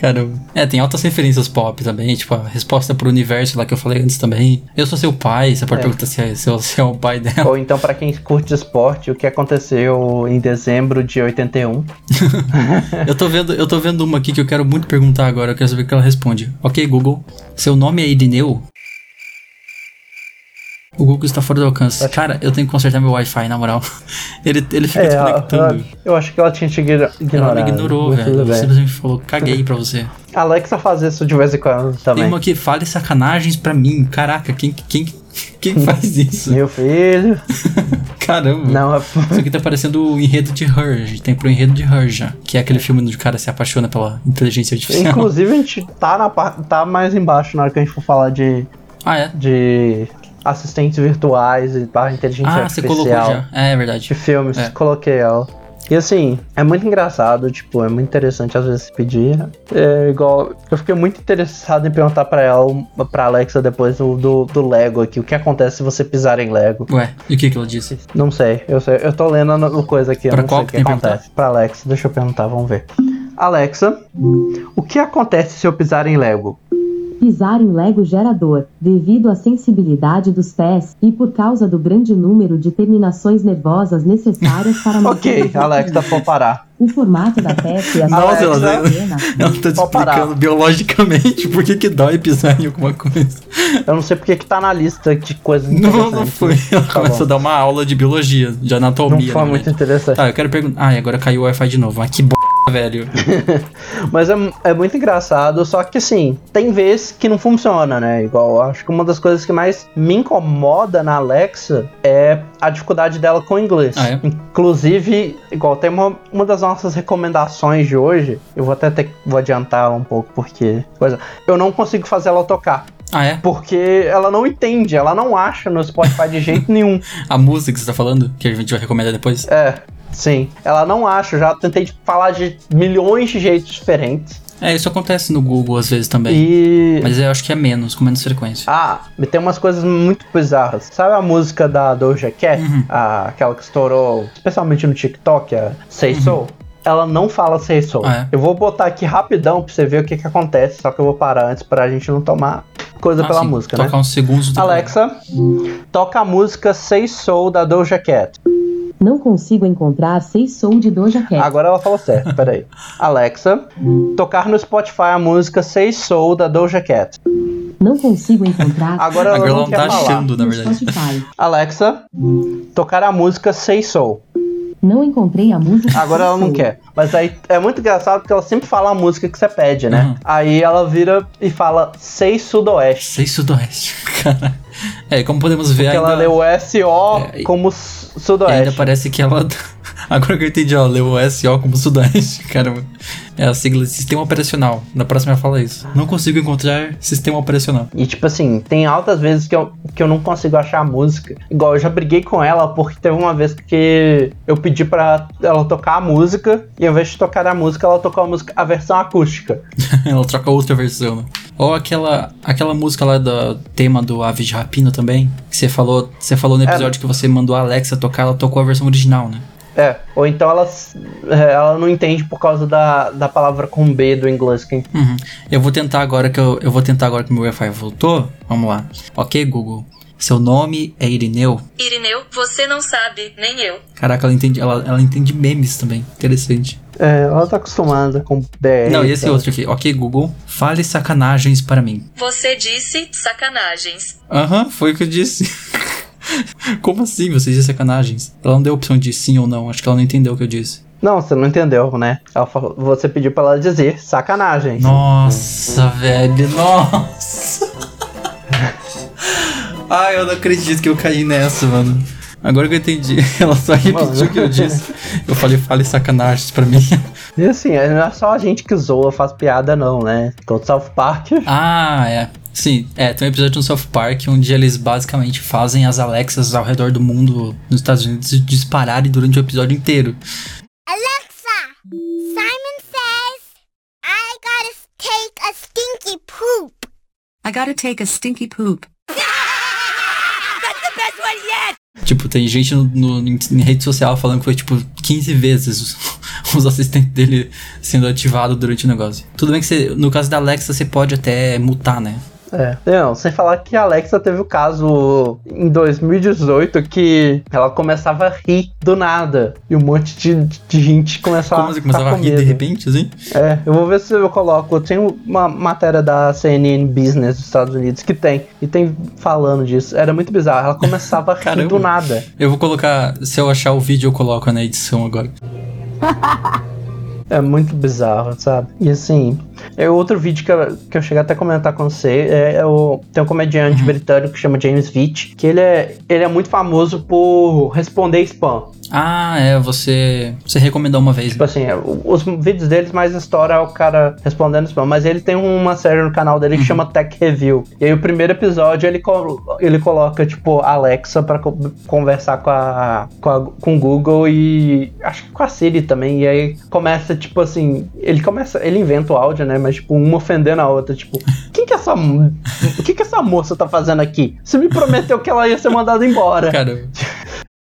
Caramba. É, tem altas referências pop também, tipo a resposta pro universo lá que eu falei antes também. Eu sou seu pai, você pode É. perguntar se é, se, é, se é o pai dela. Ou então, pra quem curte esporte, o que aconteceu em dezembro de 81? Eu tô vendo, eu tô vendo uma aqui que eu quero muito perguntar agora, eu quero saber o que ela responde. Ok, Google, seu nome é Irineu? O Google está fora do alcance. Cara, eu tenho que consertar meu Wi-Fi, na moral. Ele, ele fica É, desconectando. ela- eu acho que ela tinha te igno- ignorado. Ela me ignorou, velho. bem. simplesmente falou, caguei pra você. Alexa faz isso de vez em quando Tem também. uma que fale sacanagens pra mim. Caraca, quem, quem, quem faz isso? Meu filho. Caramba. Não, é- Isso aqui tá parecendo o enredo de Her. A gente tem pro enredo de Her já. Que é aquele filme onde o cara se apaixona pela inteligência artificial. Inclusive, a gente tá, na, tá mais embaixo na hora que a gente for falar de, Ah, é? de assistentes virtuais e barra inteligência Ah, você artificial colocou já. É, é verdade. de filmes, É. coloquei ela. E assim, é muito engraçado, tipo, é muito interessante às vezes pedir. É igual. Eu fiquei muito interessado em perguntar pra ela, pra Alexa depois do, do, do Lego aqui, o que acontece se você pisar em Lego. Ué, e o que que ela disse? Não sei, eu sei, eu tô lendo a coisa aqui, eu Pra não qual sei o que que acontece. Pra Alexa, deixa eu perguntar, vamos ver. Alexa, o que acontece se eu pisar em Lego? Pisar em Lego gerador, devido à sensibilidade dos pés e por causa do grande número de terminações nervosas necessárias para Ok, Alexa, vou parar. o formato da peça e a Nossa, sua ela- pequena. Ela tá Pode explicando biologicamente por que que dói pisar em alguma coisa. Eu não sei porque que tá na lista de coisas Não, não interessantes. foi. Ela Tá começou bom. a dar uma aula de biologia, de anatomia. Não foi né, muito velho? interessante. Tá, eu quero perguntar. Ah, e agora caiu o Wi-Fi de novo. Mas que b, velho. Mas é, é muito engraçado, só que assim, tem vezes que não funciona, né? Igual, acho que uma das coisas que mais me incomoda na Alexa é a dificuldade dela com o inglês. Ah, é? Inclusive, igual, tem uma, uma das nossas recomendações de hoje, eu vou até ter, vou adiantar um pouco, porque coisa, eu não consigo fazer ela tocar. Ah, é? Porque ela não entende, ela não acha no Spotify de jeito nenhum. A música que você tá falando, que a gente vai recomendar depois. É, sim. Ela não acha, já tentei falar de milhões de jeitos diferentes. É, isso acontece no Google às vezes também. E. Mas eu acho que é menos, com menos frequência. Ah, tem umas coisas muito bizarras. Sabe a música da Doja Cat? Uhum. A- aquela que estourou, especialmente no TikTok, a Say So? Ela não fala Say So. Uhum. Ah, é? Eu vou botar aqui rapidão pra você ver o que que acontece, só que eu vou parar antes pra gente não tomar coisa Ah, pela sim, música, né? Tocar uns segundos do Alexa, toca a música Say So da Doja Cat. Não consigo encontrar Sei Sou de Doja Cat. Agora ela falou certo, peraí. Alexa, tocar no Spotify a música Say So da Doja Cat. Não consigo encontrar Agora ela Agora não ela não quer tá falar. achando, na no verdade. Spotify. Alexa, tocar a música Say So. Não encontrei a música. Agora ela não quer. Mas aí é muito engraçado porque ela sempre fala a música que você pede, né? Uhum. Aí ela vira e fala Sei Sudoeste. Sei Sudoeste, cara. É, como podemos ver Porque ainda... ela leu o SO É, como e ainda Sudoeste. parece que ela... Agora que eu entendi, ó, leu o SO como Sudoeste, caramba. É a sigla de Sistema Operacional. Na próxima fala isso. Não consigo encontrar Sistema Operacional. E tipo assim, tem altas vezes que eu, que eu não consigo achar a música. Igual eu já briguei com ela porque teve uma vez que eu pedi pra ela tocar a música e ao invés de tocar a música, ela tocou a música, a versão acústica. ela troca outra versão, né? Ou aquela, aquela música lá do tema do Aves de Rapina também, que você falou, você falou no episódio que você mandou a Alexa tocar, ela tocou a versão original, né? É, ou então ela, é, ela não entende por causa da, da palavra com B do inglês. Que Uhum. Eu vou tentar agora que eu, eu vou tentar agora que meu Wi-Fi voltou. Vamos lá. Ok, Google. Seu nome é Irineu? Irineu, você não sabe, nem eu. Caraca, ela entende, ela, ela entende memes também. Interessante. É, ela tá acostumada com BR. Não, e esse outro aqui. Ok, Google. Fale sacanagens para mim. Você disse sacanagens. Aham, foi o que eu disse. Como assim você disse sacanagens? Ela não deu opção de sim ou não. Acho que ela não entendeu o que eu disse. Não, você não entendeu, né? Ela falou, você pediu pra ela dizer sacanagem. Nossa, velho, nossa. Ai, eu não acredito que eu caí nessa, mano. Agora que eu entendi, ela só repetiu o que eu disse. Eu falei, fale sacanagens pra mim. E assim, não é só a gente que zoa, faz piada, não, né? Todo South Park. Ah, é. Sim, é, tem um episódio no South Park onde eles basicamente fazem as Alexas ao redor do mundo, nos Estados Unidos, dispararem durante o episódio inteiro. Alexa, Simon says I gotta take a stinky poop. I gotta take a stinky poop. Tipo, tem gente no, no- em, rede social falando que foi tipo 15 vezes os, os assistentes dele sendo ativados durante o negócio. Tudo bem que você, no caso da Alexa você pode até mutar, né? É. Não, sem falar que a Alexa teve o caso em 2018 que ela começava a rir do nada. E um monte de, de gente começava Como você a começava a rir de repente, assim? É, eu vou ver se eu coloco. Tem uma matéria da CNN Business dos Estados Unidos que tem. E tem falando disso. Era muito bizarro. Ela começava a rir do nada. Eu vou colocar, se eu achar o vídeo, eu coloco na edição agora. É muito bizarro, sabe? E assim, é outro vídeo que eu, que eu cheguei até a comentar com você. É, é o, tem um comediante britânico que chama James Vitt, que ele é, ele é muito famoso por responder spam. Ah, é, você. Você recomendou uma vez. Tipo assim, é, os vídeos deles mais história é o cara respondendo spam, mas ele tem uma série no canal dele que chama Tech Review. E aí o primeiro episódio ele, colo- ele coloca, tipo, Alexa pra co- conversar com a, com a com o Google e acho que com a Siri também. E aí começa, tipo assim, ele começa, ele inventa o áudio, né? Mas tipo, uma ofendendo a outra, tipo, o que essa, o que que essa moça tá fazendo aqui? Você me prometeu que ela ia ser mandada embora. Cara,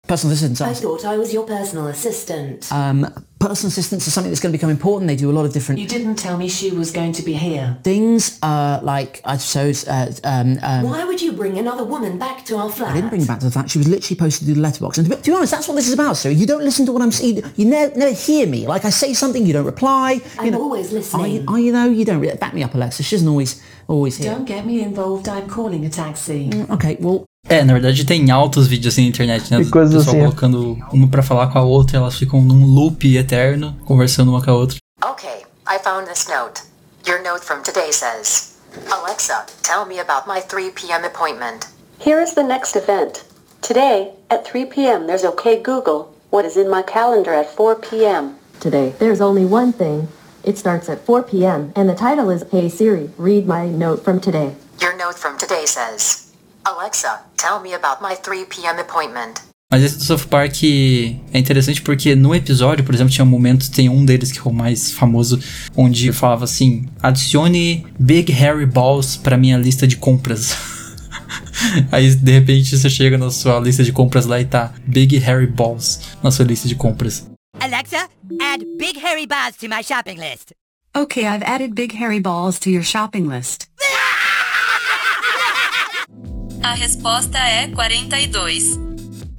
Personal assistants I thought I was your personal assistant. um, personal assistants are something that's going to become important. They do a lot of different You didn't tell me she was going to be here. things. Uh, like I suppose uh, um, um, Why would you bring another woman back to our flat? I didn't bring her back to the fact she was literally posted to the letterbox. And to be, to be honest, that's what this is about, sir. You don't listen to what I'm saying. You never, never hear me. Like I say something, you don't reply. You I'm know, always Are listening. you, are you know, You don't really back me up, Alexa. She doesn't always, always hear. Don't get me involved. I'm calling a taxi. Okay, well, é, na verdade tem altos vídeos assim na internet, né? E coisas O pessoal assim. colocando uma pra falar com a outra, elas ficam num loop eterno, conversando uma com a outra. Okay, I found this note. Your note from today says, Alexa, tell me about my 3 p.m. appointment. Here is the next event. Today, at 3 p.m., there's OK Google. What is in my calendar at 4 p.m.? Today, there's only one thing. It starts at 4 p.m. and the title is Hey Siri, read my note from today. Your note from today says, Alexa, tell me about my 3 p.m. appointment. Mas esse do South Park é interessante porque no episódio, por exemplo, tinha momentos, tem um deles que é o mais famoso, onde falava assim: adicione Big Harry Balls pra minha lista de compras. Aí de repente você chega na sua lista de compras lá e tá Big Harry Balls na sua lista de compras. Alexa, add Big Hairy Balls to my shopping list. Okay, I've added big hairy balls to your shopping list. A resposta é 42.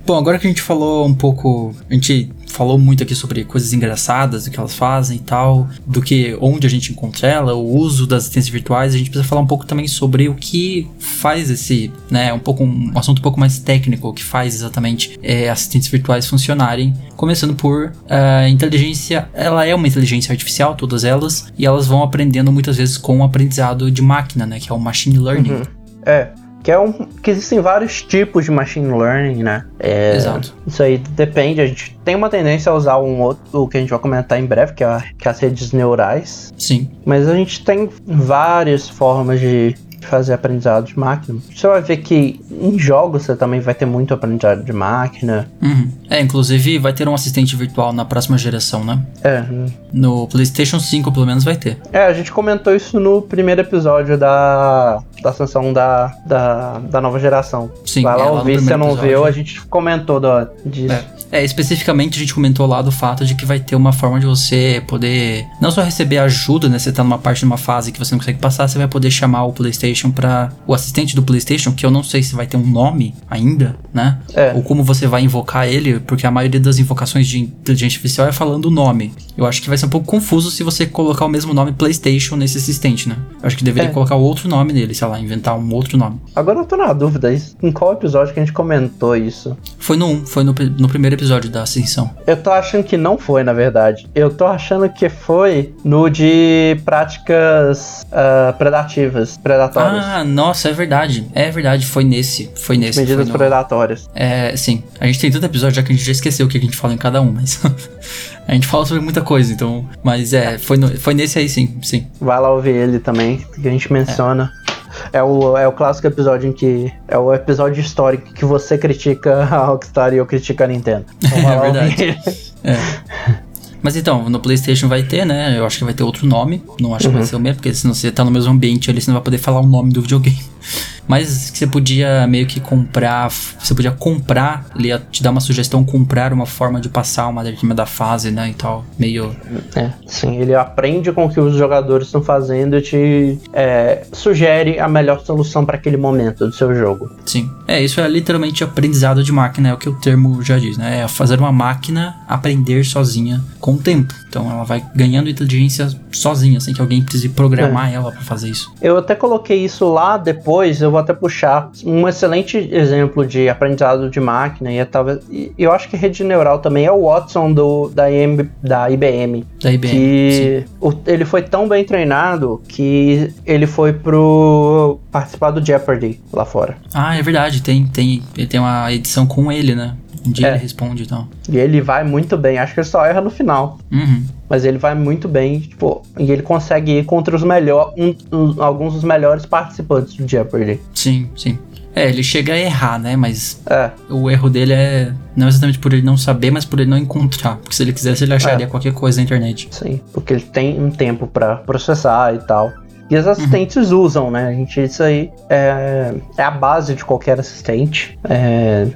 Bom, agora que a gente falou um pouco, a gente falou muito aqui sobre coisas engraçadas, do que elas fazem e tal, do que onde a gente encontra ela, o uso das assistências virtuais, a gente precisa falar um pouco também sobre o que faz esse, né, um pouco um assunto um pouco mais técnico, o que faz exatamente é, assistentes virtuais funcionarem, começando por a inteligência, ela é uma inteligência artificial, todas elas, e elas vão aprendendo muitas vezes com o aprendizado de máquina, né, que é o machine learning. É. Que é um. Que existem vários tipos de machine learning, né? É, Exato. Isso aí depende. A gente tem uma tendência a usar um outro que a gente vai comentar em breve, que é, a- que é as redes neurais. Sim. Mas a gente tem várias formas de fazer aprendizado de máquina. Você vai ver que em jogos você também vai ter muito aprendizado de máquina. Uhum. É, inclusive vai ter um assistente virtual na próxima geração, né? É, No PlayStation 5, pelo menos, vai ter. É, a gente comentou isso no primeiro episódio da, da ascensão da, da, da nova geração. Sim, Vai é, lá no ouvir, se você não episódio. viu, a gente comentou do, disso. É. É, especificamente a gente comentou lá do fato de que vai ter uma forma de você poder não só receber ajuda, né? Você tá numa parte de uma fase que você não consegue passar, você vai poder chamar o PlayStation para o assistente do PlayStation, que eu não sei se vai ter um nome ainda, né? É. Ou como você vai invocar ele, porque a maioria das invocações de inteligência artificial é falando o nome. Eu acho que vai ser um pouco confuso se você colocar o mesmo nome PlayStation nesse assistente, né? Eu acho que deveria É. colocar outro nome nele, sei lá, inventar um outro nome. Agora eu tô na dúvida, em qual episódio que a gente comentou isso? Foi no 1, foi no, no primeiro episódio da Ascensão. Eu tô achando que não foi, na verdade. Eu tô achando que foi no de práticas ah, predativas, predatórias. Ah, nossa, é verdade. É verdade, foi nesse. Foi nesse. medidas foi no- predatórias. É, sim. A gente tem tanto episódio já que a gente já esqueceu o que a gente fala em cada um, mas. a gente fala sobre muita coisa, então. Mas é, foi, no- foi nesse aí sim, sim. Vai lá ouvir ele também, que a gente menciona. É. o, é o clássico episódio em que. É o episódio histórico que você critica a Rockstar e eu critico a Nintendo. Então É verdade. É. Mas então, no PlayStation vai ter, né? Eu acho que vai ter outro nome. Não acho que vai ser o mesmo, porque se você tá no mesmo ambiente ali, você não vai poder falar o nome do videogame. Mas que você podia meio que comprar. Você podia comprar, ele ia te dar uma sugestão, comprar uma forma de passar uma determinada fase, né? E tal. Meio. É, sim, ele aprende com o que os jogadores estão fazendo e te é, sugere a melhor solução para aquele momento do seu jogo. Sim. É, isso é literalmente aprendizado de máquina, é o que o termo já diz, né? É fazer uma máquina aprender sozinha com o tempo. Então ela vai ganhando inteligência sozinha, sem que alguém precise programar ela pra fazer isso. Eu até coloquei isso lá depois, eu vou até puxar um excelente exemplo de aprendizado de máquina e é talvez e eu acho que rede neural também é o Watson do da, IM, da IBM. Da IBM. Que o- ele foi tão bem treinado que ele foi pro participar do Jeopardy lá fora. Ah, é verdade, tem, tem, ele tem uma edição com ele, né? Um dia É. ele responde então. e tal. E ele vai muito bem. Acho que ele só erra no final. Uhum. Mas ele vai muito bem, tipo, e ele consegue ir contra os melhores, alguns dos melhores participantes do Jeopardy. Sim, sim. É, ele chega a errar, né? Mas É, o erro dele é não exatamente por ele não saber, mas por ele não encontrar. Porque se ele quisesse, ele acharia É. qualquer coisa na internet. sim, porque ele tem um tempo pra processar e tal. E os assistentes usam, né? A gente, isso aí é, é a base de qualquer assistente. É,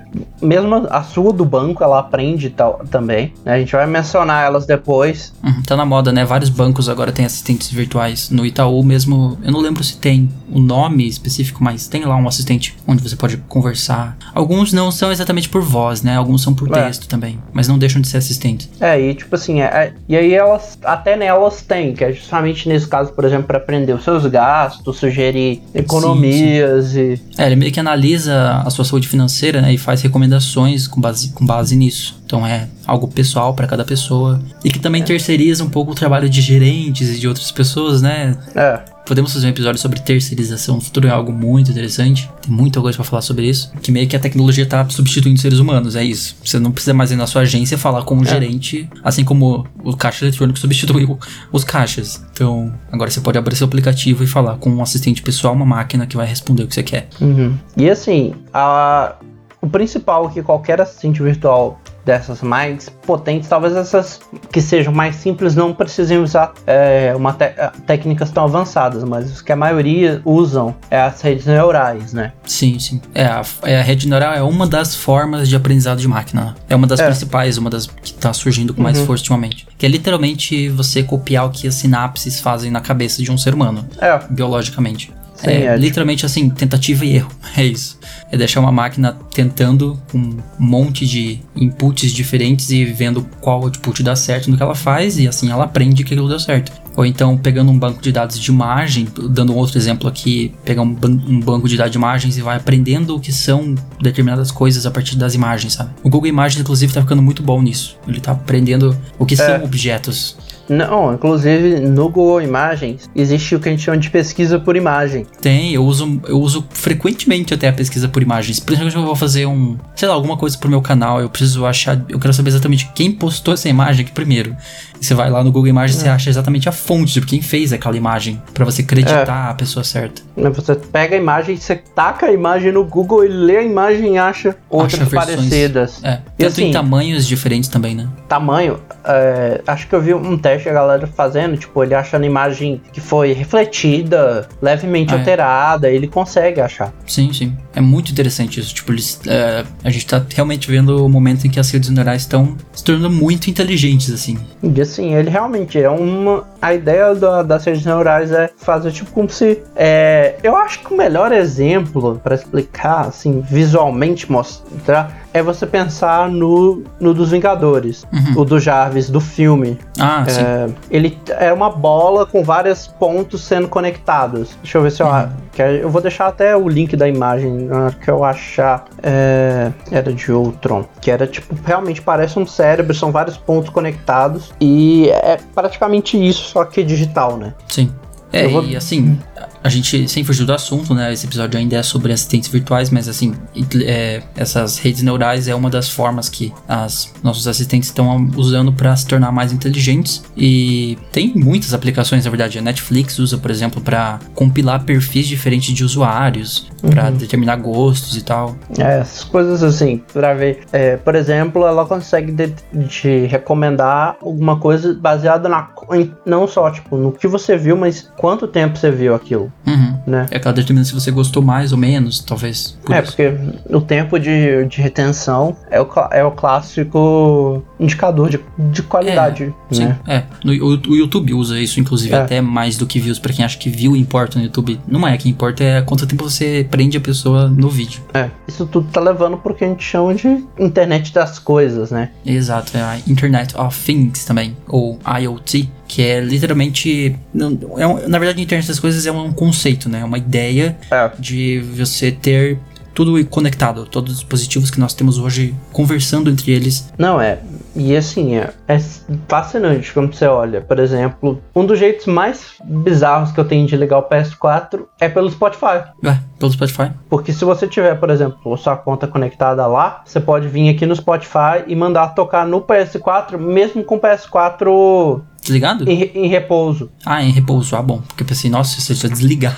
mesmo a sua do banco, ela aprende tal, também. né? A gente vai mencionar elas depois. Uhum, tá na moda, né? Vários bancos agora têm assistentes virtuais. No Itaú mesmo, eu não lembro se tem o nome específico, mas tem lá um assistente onde você pode conversar. Alguns não são exatamente por voz, né? Alguns são por É. texto também, mas não deixam de ser assistentes. É, e tipo assim, é- é- e aí elas, até nelas tem, que é justamente nesse caso, por exemplo, para aprender os seus gastos, sugerir economias e. É, ele meio que analisa a sua saúde financeira, né? E faz recomendações com base, com base nisso. Então é algo pessoal para cada pessoa. E que também terceiriza um pouco o trabalho de gerentes e de outras pessoas, né? É. Podemos fazer um episódio sobre terceirização no futuro, é algo muito interessante. Tem muita coisa pra falar sobre isso. Que meio que a tecnologia tá substituindo seres humanos, é isso. Você não precisa mais ir na sua agência falar com o gerente, assim como o caixa eletrônico substituiu os caixas. Então, agora você pode abrir seu aplicativo e falar com um assistente pessoal, uma máquina que vai responder o que você quer. Uhum. E assim, a, o principal que qualquer assistente virtual dessas mais potentes, talvez essas que sejam mais simples não precisem usar é, uma eh, técnicas tão avançadas, mas os que a maioria usam é as redes neurais, né? Sim, sim. É, a, é, a rede neural é uma das formas de aprendizado de máquina. É uma das É. principais, uma das que tá surgindo com mais Uhum. força ultimamente. Que é literalmente você copiar o que as sinapses fazem na cabeça de um ser humano. É, biologicamente. É, é, tipo- literalmente assim, tentativa e erro. É isso. É deixar uma máquina tentando um monte de inputs diferentes e vendo qual output dá certo no que ela faz e assim ela aprende que aquilo deu certo. Ou então pegando um banco de dados de imagem, dando um outro exemplo aqui, pegar um, ban- um banco de dados de imagens e vai aprendendo o que são determinadas coisas a partir das imagens, sabe? O Google Imagens, inclusive, tá ficando muito bom nisso. Ele tá aprendendo o que É. são objetos. Não, inclusive no Google Imagens existe o que a gente chama de pesquisa por imagem. Tem, eu uso, eu uso frequentemente até a pesquisa por imagens. Principalmente quando eu vou fazer um, sei lá, alguma coisa pro meu canal, eu preciso achar, eu quero saber exatamente quem postou essa imagem aqui primeiro. Você vai lá no Google Imagens e você acha exatamente a fonte de quem fez aquela imagem, Pra você acreditar a pessoa certa. Né, Você pega a imagem, você taca a imagem no Google e lê a imagem e acha outras Acha parecidas. É, E tanto em assim- tamanhos diferentes também, né? tamanho, é, acho que eu vi um teste a galera fazendo, tipo, ele achando imagem que foi refletida, levemente Ah, é. alterada, ele consegue achar. Sim, sim. É muito interessante isso. Tipo, eles, é, a gente tá realmente vendo o momento em que as redes neurais estão se tornando muito inteligentes, assim. E assim, ele realmente é uma. A ideia da- das redes neurais é fazer tipo como se. é, eu acho que o melhor exemplo para explicar, assim, visualmente mostrar, é você pensar no, no dos Vingadores, Uhum. o do Jarvis, do filme. Ah, sim. É, ele é uma bola com vários pontos sendo conectados. Deixa eu ver se eu. Uhum. que eu vou deixar até o link da imagem que eu achar. É, era de Ultron. Que era tipo, realmente parece um cérebro, são vários pontos conectados. E é praticamente isso, só que digital, né? Sim. É, Eu vou- e assim, a gente sem fugir do assunto, né? Esse episódio ainda é sobre assistentes virtuais, mas assim, é, essas redes neurais é uma das formas que as nossos assistentes estão usando para se tornar mais inteligentes. E tem muitas aplicações, na verdade. A Netflix usa, por exemplo, para compilar perfis diferentes de usuários, pra determinar gostos e tal. É, essas coisas assim, pra ver. É, por exemplo, ela consegue de, de recomendar alguma coisa baseada na. em- não só, tipo, no que você viu, mas quanto tempo você viu aquilo, Uhum. né? É que ela determina se você gostou mais ou menos, talvez. por É, isso. porque o tempo de, de retenção é o, é o clássico indicador de, de qualidade, Sim, né? é. No, o, o YouTube usa isso, inclusive, É. até mais do que views. Pra quem acha que view importa no YouTube. Não é, que importa é quanto tempo você prende a pessoa no vídeo. É. Isso tudo tá levando pro que a gente chama de internet das coisas, né? Exato, é a Internet of Things também, ou IoT, que é literalmente. não- É um- na verdade, a internet das coisas é um conceito, né? É uma ideia É. de você ter tudo conectado, todos os dispositivos que nós temos hoje conversando entre eles. Não, é. E assim, é, é fascinante quando você olha. Por exemplo, um dos jeitos mais bizarros que eu tenho de ligar o PS4 é pelo Spotify. É, pelo Spotify. Porque se você tiver, por exemplo, sua conta conectada lá, você pode vir aqui no Spotify e mandar tocar no PS4, mesmo com o PS4 Desligado? em, em repouso. Ah, em repouso. Ah, bom. Porque eu pensei, nossa, você está desligado.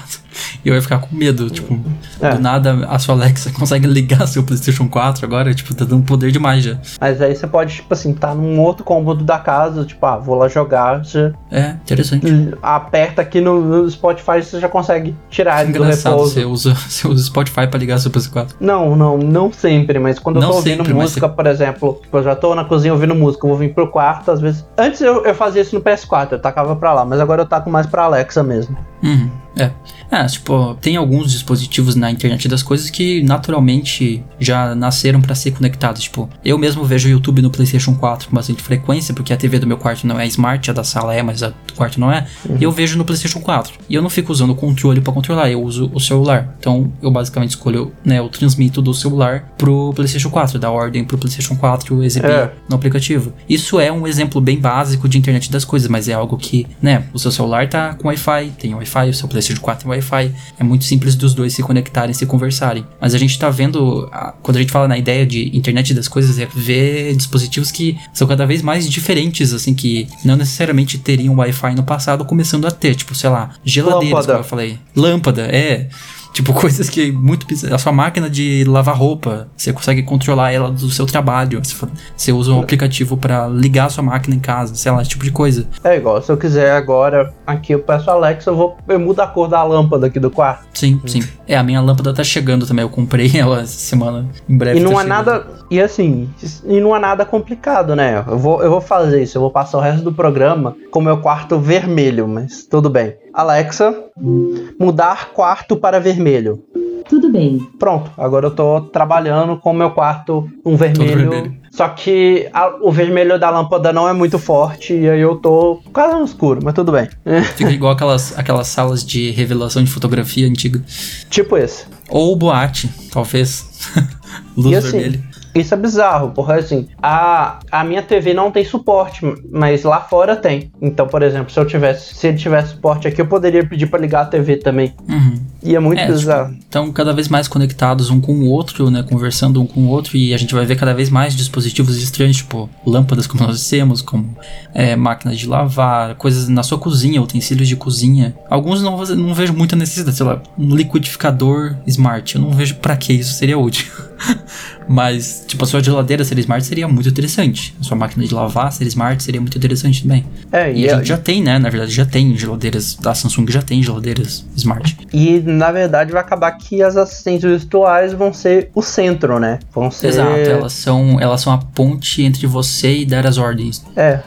E eu ia ficar com medo. Tipo, É. do nada a sua Alexa consegue ligar seu PlayStation 4 agora. Tipo, tá dando poder demais já. Mas aí você pode, tipo assim, tá num outro cômodo da casa, tipo, ah, vou lá jogar, você É, interessante. aperta aqui no, no Spotify você já consegue tirar ele do Engraçado, repouso. você usa, você usa Spotify pra ligar seu PS4. Não, não, não sempre, mas quando eu Não tô ouvindo sempre, música, por exemplo, tipo, eu já tô na cozinha ouvindo música, eu vou vir pro quarto, às vezes. Antes eu, eu fazia isso no PS4, eu tacava pra lá, mas agora eu taco mais pra Alexa mesmo. Uhum, é. É, tipo, tem alguns dispositivos na internet das coisas que naturalmente já nasceram pra ser conectados. Tipo, eu mesmo vejo o YouTube no PlayStation 4 com bastante frequência, porque a TV do meu quarto não é smart, a da sala é, mas a do quarto não é. E eu vejo no PlayStation 4. E eu não fico usando o controle pra controlar, eu uso o celular. Então, eu basicamente escolho, né, eu transmito do celular pro PlayStation 4, da ordem pro PlayStation 4 exibir É. no aplicativo. Isso é um exemplo bem básico de internet das coisas, mas é algo que, né, o seu celular tá com Wi-Fi, tem Wi-Fi, o seu PlayStation 4 tem Wi-Fi. É muito simples dos dois se conectarem, se conversarem. Mas a gente tá vendo, quando a gente fala na ideia de internet das coisas, é ver dispositivos que são cada vez mais diferentes, assim, que não necessariamente teriam Wi-Fi no passado, começando a ter, tipo, sei lá, geladeiras, Lâmpada. como eu falei. Lâmpada, é. Tipo, coisas que muito. A sua máquina de lavar roupa, você consegue controlar ela do seu trabalho. Você, usa um aplicativo pra ligar a sua máquina em casa, sei lá, esse tipo de coisa. É igual, se eu quiser agora, aqui eu peço a Alexa, eu vou eu mudo a cor da lâmpada aqui do quarto. Sim, sim. É, a minha lâmpada tá chegando também. Eu comprei ela essa semana. Em breve. E não tá é nada. E assim, e não é nada complicado, né? Eu vou, eu vou fazer isso, eu vou passar o resto do programa com o meu quarto vermelho, mas tudo bem. Alexa, mudar quarto para vermelho. Tudo bem. Pronto, agora eu tô trabalhando com o meu quarto um vermelho. vermelho. Só que a- o vermelho da lâmpada não é muito forte e aí eu tô quase no escuro, mas tudo bem. É, Fica igual aquelas, aquelas salas de revelação de fotografia antiga. tipo esse. Ou boate, talvez. Luz E assim, vermelha. Isso é bizarro, porque assim, a, a minha TV não tem suporte, mas lá fora tem. Então, por exemplo, se eu tivesse, se ele tivesse suporte aqui, eu poderia pedir pra ligar a TV também. Uhum. E é muito É, bizarro. tipo, Estão cada vez mais conectados um com o outro, né? Conversando um com o outro. E a gente vai ver cada vez mais dispositivos estranhos, tipo lâmpadas, como nós dissemos, como é, máquinas de lavar, coisas na sua cozinha, utensílios de cozinha. Alguns não, não vejo muita necessidade, sei lá, um liquidificador smart. Eu não vejo pra que isso seria útil. Mas, tipo, a sua geladeira ser smart seria muito interessante. A sua máquina de lavar ser smart seria muito interessante também. É, E e, a gente já tem, né? Na verdade, já tem geladeiras. A Samsung já tem geladeiras smart. e na verdade vai acabar que as assistentes virtuais vão ser o centro, né? Vão ser. Exato, elas são, elas são a ponte entre você e dar as ordens. É,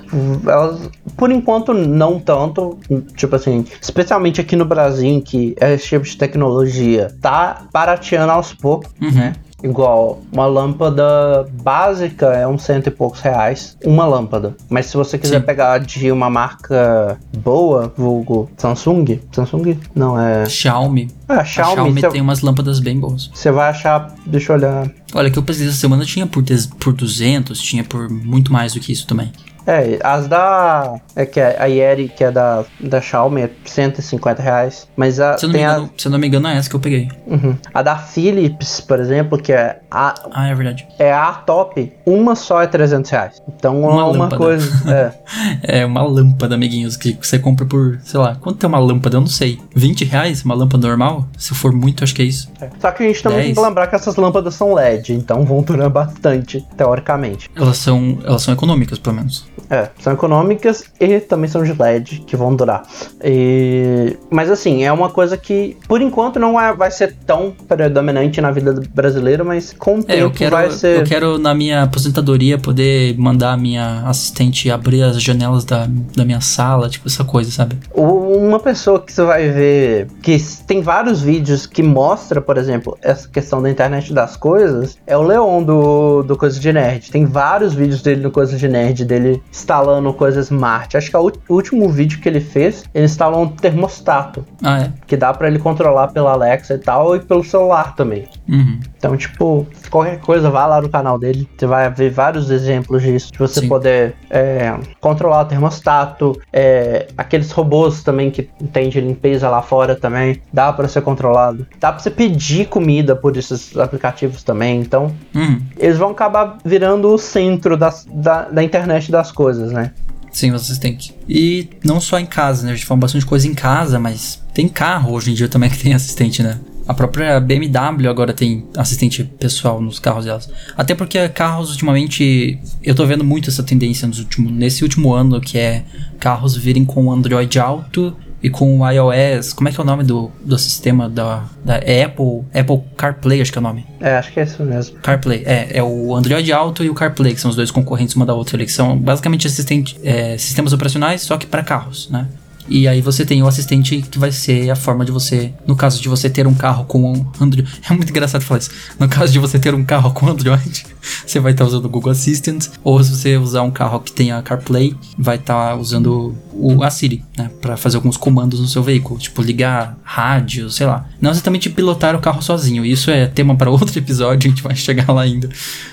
elas, por enquanto não tanto, tipo assim, especialmente aqui no Brasil, em que esse tipo de tecnologia tá barateando aos poucos, né? Igual, uma lâmpada básica é uns cento e poucos reais, uma lâmpada. Mas se você quiser Sim. pegar de uma marca boa, vulgo Samsung, Samsung? Não, é... Xiaomi. Ah, a Xiaomi, Xiaomi você- tem umas lâmpadas bem boas. Você vai achar, deixa eu olhar... Olha, que eu pesquisei essa semana tinha por, des- por 200, tinha por muito mais do que isso também. É, as da. É que a Yeri, que é da, da Xiaomi, é 150 reais. Mas a, Se eu, não me tem a, engano, se não me engano, é essa que eu peguei. uhum. a da Philips, por exemplo, que é a, Ah, é verdade. é a top, uma só é 300 reais. Então é Uma uma, coisa. É. É uma lâmpada, amiguinhos, que você compra por, sei lá, quanto é uma lâmpada? Eu não sei. 20 reais? Uma lâmpada normal? Se for muito, acho que é isso. Só que a gente também tem 10. que lembrar que essas lâmpadas são LED, então vão durar bastante, teoricamente. Elas são, elas são econômicas, pelo menos. É, são econômicas e também são de LED, que vão durar. E- Mas assim, é uma coisa que, por enquanto, não é- vai ser tão predominante na vida do brasileiro, mas com o É, eu tempo quero, vai ser. eu quero, na minha aposentadoria, poder mandar a minha assistente abrir as janelas da, da minha sala, tipo essa coisa, sabe? Uma pessoa que você vai ver que tem vários vídeos que mostra, por exemplo, essa questão da internet das coisas, é o Leon do, do Coisa de Nerd. Tem vários vídeos dele no Coisa de Nerd, dele instalando coisas smart. Acho que é o último vídeo que ele fez, ele instalou um termostato, Ah, é. que dá pra ele controlar pela Alexa e tal, e pelo celular também. Uhum. Então, tipo, qualquer coisa, vá lá no canal dele, você vai ver vários exemplos disso, de você Sim. poder é, controlar o termostato, é, aqueles robôs também que tem de limpeza lá fora também, dá pra ser controlado. Dá pra você pedir comida por esses aplicativos também, então Uhum. eles vão acabar virando o centro das- da, da internet das coisas, né? Sim, os assistentes. E não só em casa, né? A gente fala bastante coisa em casa, mas tem carro hoje em dia também que tem assistente, né? A própria BMW agora tem assistente pessoal nos carros delas. Até porque carros ultimamente, eu tô vendo muito essa tendência nos últimos, nesse último ano, que é carros virem com Android Auto e com o iOS. Como é que é o nome do, do sistema da, da é Apple? Apple CarPlay, acho que é o nome. É, acho que é isso mesmo. CarPlay, é, é o Android Auto e o CarPlay, que são os dois concorrentes uma da outra que são basicamente assistente, é, sistemas operacionais, só que para carros, né? E aí você tem o assistente que vai ser a forma de você, no caso de você ter um carro com Android, é muito engraçado falar isso. No caso de você ter um carro com Android, você vai estar usando o Google Assistant, ou se você usar um carro que tenha CarPlay, vai estar usando o a Siri, né, para fazer alguns comandos no seu veículo, tipo ligar rádio, sei lá. Não exatamente pilotar o carro sozinho. Isso é tema para outro episódio, a gente vai chegar lá ainda.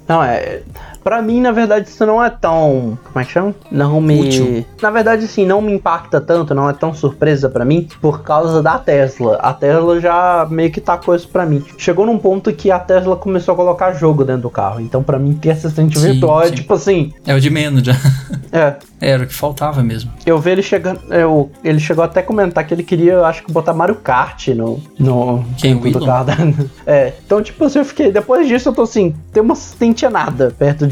Não, é. Pra mim, na verdade, isso não é tão. Como é que chama? Não me. Útil. Na verdade, sim, não me impacta tanto, não é tão surpresa pra mim, por causa da Tesla. A Tesla já meio que tacou isso pra mim. Chegou num ponto que a Tesla começou a colocar jogo dentro do carro. Então, pra mim, ter assistente Sim, virtual é sim. tipo assim. É o de menos já. É. Era o que faltava mesmo. Eu vi ele chegando. Eu, ele chegou até a comentar que ele queria, eu acho que, botar Mario Kart no. no Quem, do carro da. É. Então, tipo assim, eu fiquei. Depois disso, eu tô assim, tem uma assistente é nada perto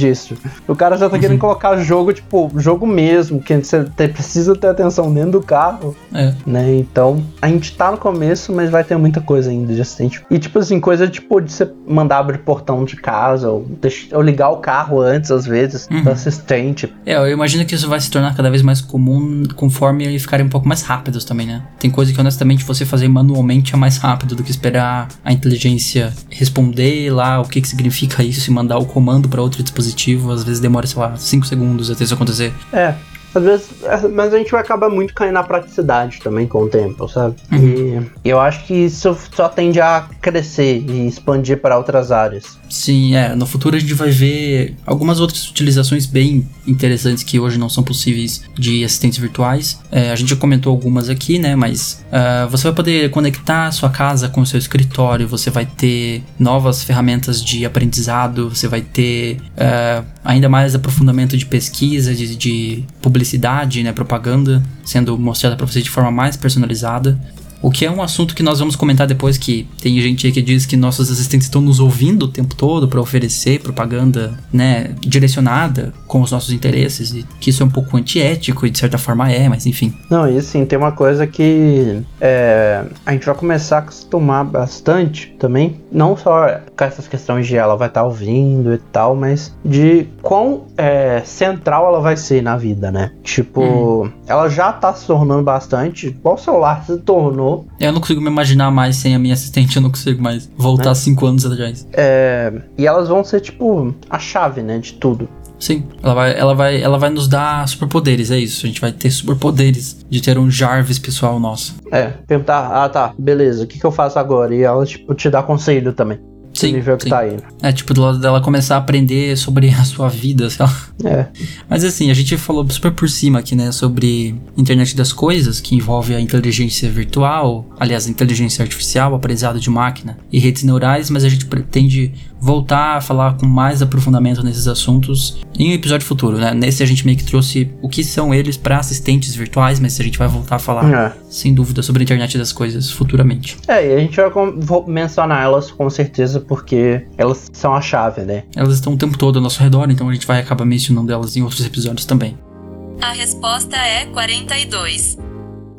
O cara já tá querendo colocar jogo, tipo, jogo mesmo, que você precisa ter atenção dentro do carro, É. né? Então, a gente tá no começo, mas vai ter muita coisa ainda de assistente. E, tipo assim, coisa tipo de você mandar abrir portão de casa, ou, deix- ou ligar o carro antes, às vezes, Uhum. do assistente. É, eu imagino que isso vai se tornar cada vez mais comum conforme eles ficarem um pouco mais rápidos também, né? Tem coisa que honestamente você fazer manualmente é mais rápido do que esperar a inteligência responder lá o que, que significa isso e mandar o comando para outro dispositivo. Às vezes demora, sei lá, 5 segundos até isso acontecer. É. Às vezes, mas a gente vai acabar muito caindo na praticidade também com o tempo, sabe? E eu acho que isso só tende a crescer e expandir para outras áreas. Sim, é. No futuro a gente vai ver algumas outras utilizações bem interessantes que hoje não são possíveis de assistentes virtuais. É, a gente já comentou algumas aqui, né? Mas ah, você vai poder conectar a sua casa com o seu escritório, você vai ter novas ferramentas de aprendizado, você vai ter ah, ainda mais aprofundamento de pesquisa, de, de publicidade, né? Propaganda sendo mostrada para você de forma mais personalizada. O que é um assunto que nós vamos comentar depois, que tem gente aí que diz que nossos assistentes estão nos ouvindo o tempo todo para oferecer propaganda, né, direcionada com os nossos interesses, e que isso é um pouco antiético e de certa forma é, mas enfim. Não, e assim, tem uma coisa que é, a gente vai começar a acostumar bastante também, não só com essas questões de ela vai estar ouvindo e tal, mas de quão é, central ela vai ser na vida, né? Tipo, ela já tá se tornando bastante, igual o celular se tornou. Eu não consigo me imaginar mais sem a minha assistente, eu não consigo mais voltar Né? cinco anos atrás. É, e elas vão ser, tipo, a chave, né, de tudo. Sim, ela vai, ela vai, ela vai nos dar superpoderes, é isso. A gente vai ter superpoderes de ter um Jarvis pessoal nosso. É, perguntar, ah tá, beleza, o que, que eu faço agora? E ela, tipo, te dá conselho também. Sim, nível que sim. tá indo. É tipo dela, dela começar a aprender sobre a sua vida, sei lá. É. Mas assim, a gente falou super por cima aqui, né, sobre internet das coisas, que envolve a inteligência virtual, aliás, a inteligência artificial, aprendizado de máquina e redes neurais, mas a gente pretende voltar a falar com mais aprofundamento nesses assuntos em um episódio futuro, né? Nesse a gente meio que trouxe o que são eles para assistentes virtuais, mas a gente vai voltar a falar, É. sem dúvida, sobre a internet das coisas futuramente. É, e a gente vai mencionar elas com certeza porque elas são a chave, né? Elas estão o tempo todo ao nosso redor, então a gente vai acabar mencionando elas em outros episódios também. A resposta é 42.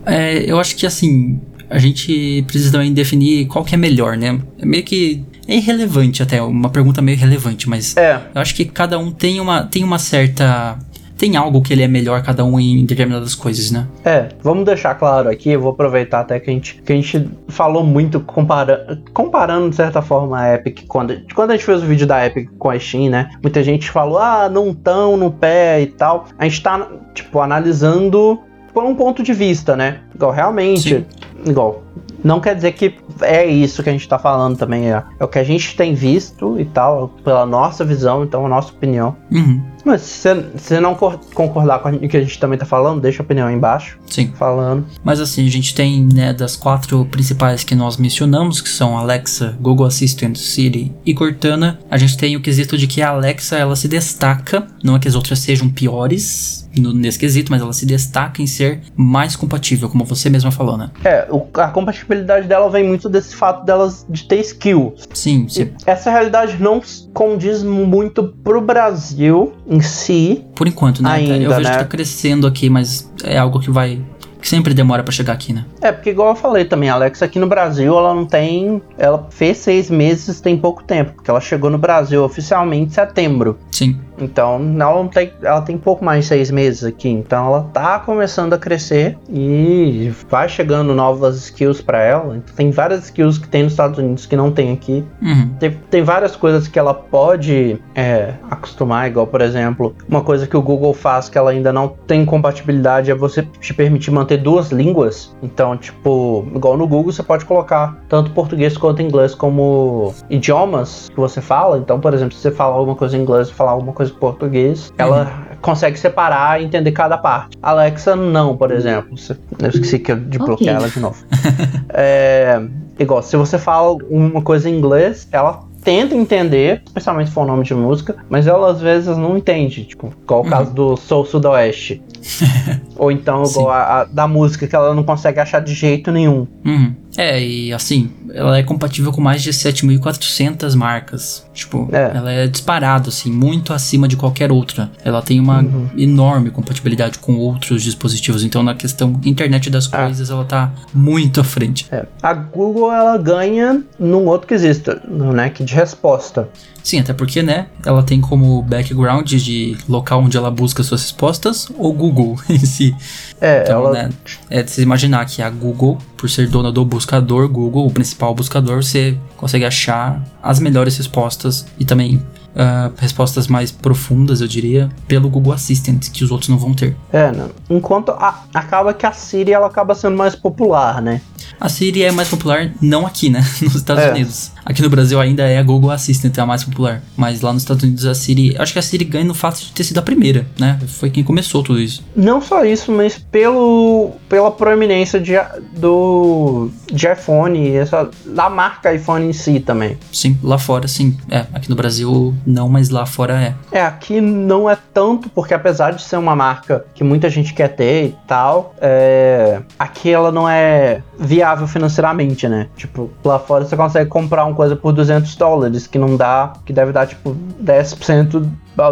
É, eu acho que assim, a gente precisa também definir qual que é melhor, né? É meio que. É irrelevante até, uma pergunta meio relevante, mas É. eu acho que cada um tem uma, tem uma certa. Tem algo que ele é melhor, cada um em determinadas coisas, né? É, vamos deixar claro aqui, eu vou aproveitar até que a gente, que a gente falou muito compara comparando de certa forma a Epic quando, quando a gente fez o vídeo da Epic com a Steam, né? Muita gente falou, ah, não tão no pé e tal. A gente tá, tipo, analisando por um ponto de vista, né? Igual, realmente, Sim. igual, não quer dizer que é isso que a gente tá falando também. É, é o que a gente tem visto e tal, pela nossa visão, então a nossa opinião. Uhum. Mas se você não cor- concordar com o que a gente também tá falando, deixa a opinião aí embaixo. Sim. Falando. Mas assim, a gente tem, né, das quatro principais que nós mencionamos, que são Alexa, Google Assistant, Siri e Cortana, a gente tem o quesito de que a Alexa, ela se destaca, não é que as outras sejam piores no, nesse quesito, mas ela se destaca em ser mais compatível, como você mesma falou, né? É, o- a compatibilidade dela vem muito desse fato delas de ter skill. Sim, sim. Essa realidade não condiz muito pro Brasil em si. Por enquanto, né? Ainda, Eu vejo né? que tá crescendo aqui, mas é algo que vai... que sempre demora pra chegar aqui, né? É, porque igual eu falei também, a Alexa aqui no Brasil, ela não tem. Ela fez seis meses tem pouco tempo, porque ela chegou no Brasil oficialmente em setembro. Sim. Então, ela não tem. Ela tem pouco mais de seis meses aqui. Então ela tá começando a crescer e vai chegando novas skills pra ela. Então, tem várias skills que tem nos Estados Unidos que não tem aqui. Uhum. Tem, tem várias coisas que ela pode é, acostumar, igual, por exemplo, uma coisa que o Google faz que ela ainda não tem compatibilidade é você te permitir manter duas línguas. Então, tipo, igual no Google você pode colocar tanto português quanto inglês como idiomas que você fala. Então, por exemplo, se você falar alguma coisa em inglês e falar alguma coisa em português, ela consegue separar e entender cada parte. Alexa não, por exemplo. Eu esqueci que eu de bloquear ela de novo. É, igual, se você fala uma coisa em inglês, ela tenta entender, especialmente se for nome de música, mas ela às vezes não entende, tipo, igual o caso do Soul Sudoeste. Ou então, igual a, a da música que ela não consegue achar de jeito nenhum. Uhum. É, e assim, ela é compatível com mais de 7.400 marcas. Tipo, É. ela é disparado, assim, muito acima de qualquer outra. Ela tem uma Uhum. enorme compatibilidade com outros dispositivos. Então, na questão internet das coisas, ela tá muito à frente. É. A Google ela ganha num outro quesito, no né, que de resposta. Sim, até porque, né, ela tem como background de local onde ela busca suas respostas o Google em si. É, Então, ela né, é de se imaginar que a Google, por ser dona do buscador Google, o principal buscador, você consegue achar as melhores respostas e também ah, respostas mais profundas, eu diria, pelo Google Assistant, que os outros não vão ter. É, né? Enquanto a- acaba que a Siri ela acaba sendo mais popular, né? A Siri é mais popular não aqui, né, nos Estados É. Unidos. Aqui no Brasil ainda é a Google Assistant a mais popular, mas lá nos Estados Unidos a Siri, acho que a Siri ganha no fato de ter sido a primeira, né? Foi quem começou tudo isso. Não só isso, mas pelo, pela proeminência de, do, de iPhone, essa, da marca iPhone em si também. Sim, lá fora sim. É, aqui no Brasil não, mas lá fora é. É, aqui não é tanto, porque apesar de ser uma marca que muita gente quer ter e tal, é, aqui ela não é viável financeiramente, né? Tipo, lá fora você consegue comprar uma coisa por 200 dólares, que não dá, que deve dar tipo 10%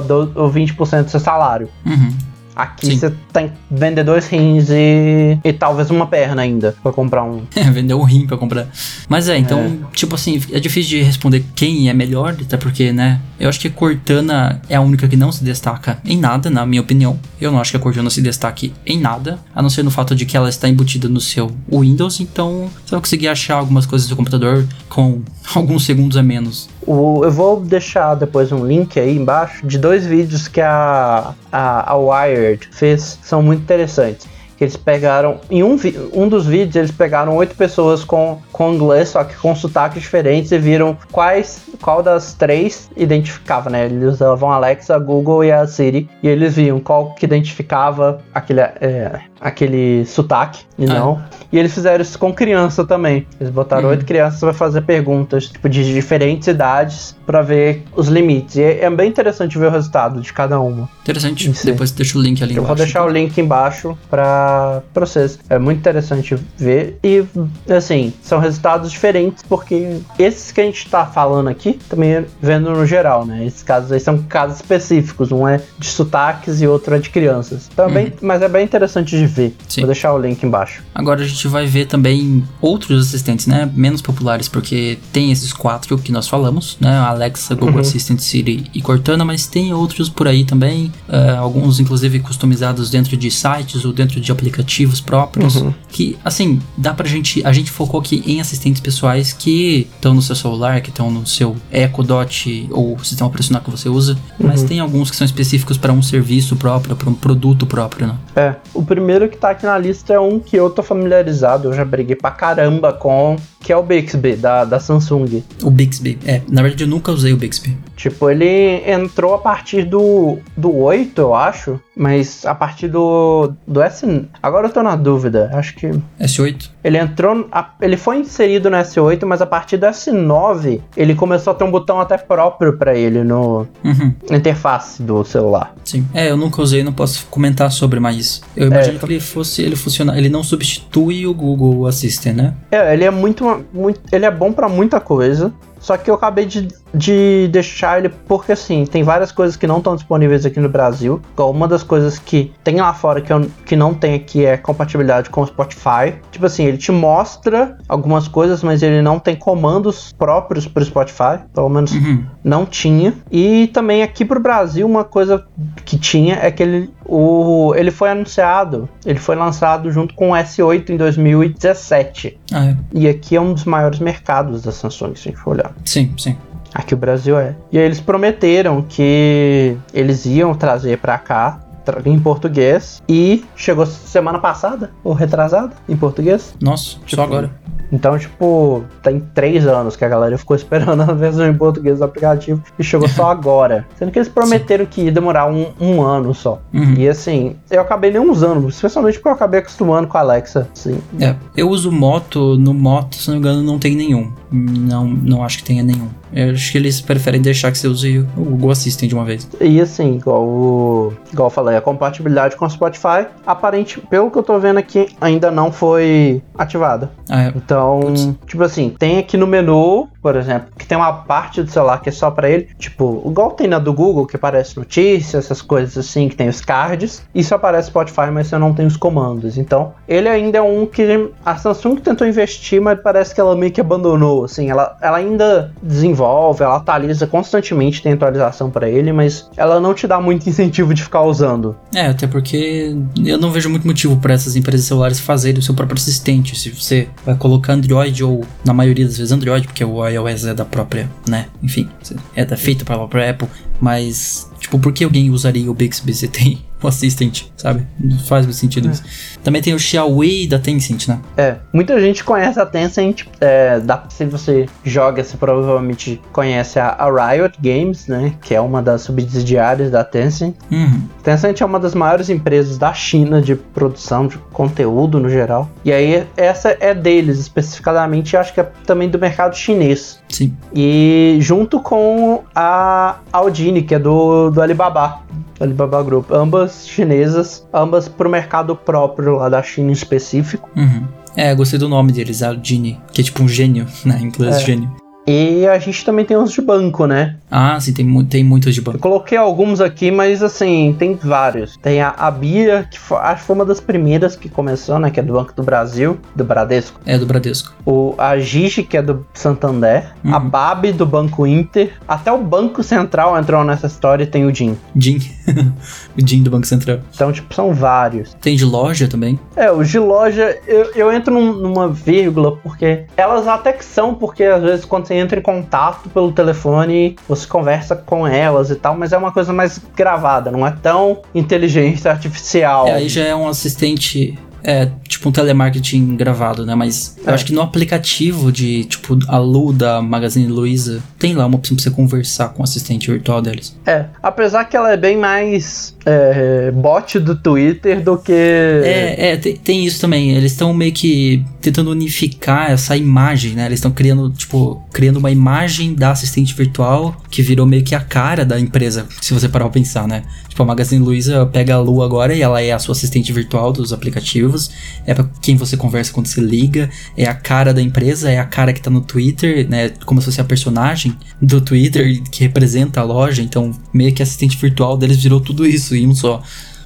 do- ou 20% do seu salário. Uhum. Aqui Sim. você tem que vender dois rins e, e talvez uma perna ainda pra comprar um. É, vendeu um rim pra comprar. Mas é, então, tipo assim, é difícil de responder quem é melhor, até porque, né? Eu acho que Cortana é a única que não se destaca em nada, na minha opinião. Eu não acho que a Cortana se destaque em nada, a não ser no fato de que ela está embutida no seu Windows, então você vai conseguir achar algumas coisas do computador com alguns segundos a menos. O- eu vou deixar depois um link aí embaixo de dois vídeos que a, a, a Wired fez, são muito interessantes. Que eles pegaram, em um, um dos vídeos, eles pegaram oito pessoas com, com inglês, só que com sotaques diferentes, e viram quais, qual das três identificava, né? Eles usavam a Alexa, a Google e a Siri, e eles viam qual que identificava aquele, é, aquele sotaque e Ah. não. E eles fizeram isso com criança também. Eles botaram Uhum. oito crianças para fazer perguntas tipo, de diferentes idades para ver os limites. E é bem interessante ver o resultado de cada uma. Interessante. Depois deixa o link ali Eu vou embaixo. deixar o link embaixo para vocês. É muito interessante ver. E, assim, são resultados diferentes, porque esses que a gente tá falando aqui, também é vendo no geral, né? Esses casos aí são casos específicos. Um é de sotaques e outro é de crianças. Então é bem- mas é bem interessante de ver. Uhum. Sim. Vou deixar o link embaixo. Agora a gente vai ver também outros assistentes, né? Menos populares, porque tem esses quatro que nós falamos, né? Alexa, Google Uhum. Assistant, Siri e Cortana, mas tem outros por aí também. eh, alguns, inclusive, customizados dentro de sites ou dentro de aplicativos próprios, Uhum. que, assim, dá pra gente. A gente focou aqui em assistentes pessoais que estão no seu celular, que estão no seu Echo Dot ou sistema operacional que você usa, mas Uhum. tem alguns que são específicos para um serviço próprio, para um produto próprio, né? É, o primeiro que tá aqui na lista é um que eu tô familiarizado, eu já briguei pra caramba com, que é o Bixby, da, da Samsung. O Bixby. É, na verdade eu nunca usei o Bixby. Tipo, ele entrou a partir do, do 8, eu acho, mas a partir do, do S... Agora eu tô na dúvida, acho que... S8? Ele entrou, ele foi inserido no S8, mas a partir do S9 ele começou a ter um botão até próprio pra ele no Uhum. na interface do celular. Sim. É, eu nunca usei, não posso comentar sobre, mas eu imagino que ele fosse, ele funciona, ele não substitui o Google Assistant, né? É, ele é muito, muito ele é bom pra muita coisa. Só que eu acabei de, de deixar ele porque assim, tem várias coisas que não estão disponíveis aqui no Brasil. Igual uma das coisas que tem lá fora que, eu, que não tem aqui é compatibilidade com o Spotify. Tipo assim, ele te mostra algumas coisas, mas ele não tem comandos próprios pro Spotify. Pelo menos Uhum. não tinha. E também aqui pro Brasil, uma coisa que tinha é que ele, o, ele foi anunciado, ele foi lançado junto com o S8 em 2017. Ah, é. E aqui é um dos maiores mercados da Samsung, se a gente for olhar. Sim, sim. Aqui o Brasil é. E aí eles prometeram que eles iam trazer pra cá em português e chegou semana passada ou retrasada em português. Nossa, Tipo, só agora. Então, tipo, tem três anos que a galera ficou esperando a versão em português do aplicativo e chegou só agora. Sendo que eles prometeram que ia demorar um, um ano só. Uhum. E assim, eu acabei nem usando, especialmente porque eu acabei acostumando com a Alexa. Assim. É, eu uso moto, no moto, se não me engano, não tem nenhum. Não, não acho que tenha nenhum. Eu acho que eles preferem deixar que você use o Google Assistant de uma vez. E assim, igual, o, igual eu falei, a compatibilidade com o Spotify, aparente, pelo que eu tô vendo aqui, ainda não foi ativada. Ah, é. Então, tipo assim, tem aqui no menu, por exemplo, que tem uma parte do celular que é só pra ele, tipo, igual tem na do Google, que aparece notícias, essas coisas assim, que tem os cards, isso aparece Spotify, mas você não tem os comandos. Então, ele ainda é um que a Samsung tentou investir, mas parece que ela meio que abandonou, assim, ela, ela ainda desenvolve, ela atualiza constantemente, tem atualização pra ele, mas ela não te dá muito incentivo de ficar usando. É, até porque eu não vejo muito motivo para essas empresas celulares fazerem o seu próprio assistente. Se você vai colocar Android ou, na maioria das vezes, Android, porque o iOS é da própria, né? Enfim, é feito pela própria Apple. Mas, tipo, por que alguém usaria o Bixby tem o Assistant, sabe? Não faz muito sentido isso. Também tem o Xiaomi da Tencent, né? É, muita gente conhece a Tencent, é, dá, se você joga, você provavelmente conhece a, a Riot Games, né, que é uma das subsidiárias da Tencent. Uhum. Tencent é uma das maiores empresas da China de produção de conteúdo no geral. E aí essa é deles especificadamente, acho que é também do mercado chinês. Sim. E junto com a Audine, que é do, do Alibaba. Alibaba Group, ambas chinesas, ambas pro mercado próprio lá da China em específico. Uhum. É, gostei do nome deles, Aldini, que é tipo um gênio, né? Em inglês, É. gênio. E a gente também tem uns de banco, né? Ah, sim, tem, mu tem muitos de Eu banco. coloquei alguns aqui, mas assim, tem vários. Tem a, a Bia, que foi, acho que foi uma das primeiras que começou, né? Que é do Banco do Brasil, do Bradesco. É do Bradesco. O, a Gigi, que é do Santander. A Babi, do Banco Inter. Até o Banco Central entrou nessa história e tem o Jim. Jim. o Jim do Banco Central. Então, tipo, são vários. Tem de loja também. É, os de loja, eu, eu entro num- numa vírgula, porque elas até que são, porque às vezes quando você entra em contato pelo telefone, você conversa com elas e tal, mas é uma coisa mais gravada, não é tão inteligência artificial. É, aí já é um assistente. É, tipo um telemarketing gravado, né? Mas eu É. acho que no aplicativo de, tipo, a Lu da Magazine Luiza, tem lá uma opção pra você conversar com o assistente virtual deles. É, apesar que ela é bem mais é, bot do Twitter do que. É, é, tem, tem isso também. Eles estão meio que tentando unificar essa imagem, né? Eles estão criando, tipo, criando uma imagem da assistente virtual que virou meio que a cara da empresa, se você parar pra pensar, né? Tipo, a Magazine Luiza pega a Lu agora e ela é a sua assistente virtual dos aplicativos. É pra quem você conversa quando você liga. É a cara da empresa, é a cara que tá no Twitter, né? Como se fosse a personagem do Twitter que representa a loja. Então, meio que assistente virtual deles virou tudo isso em um só.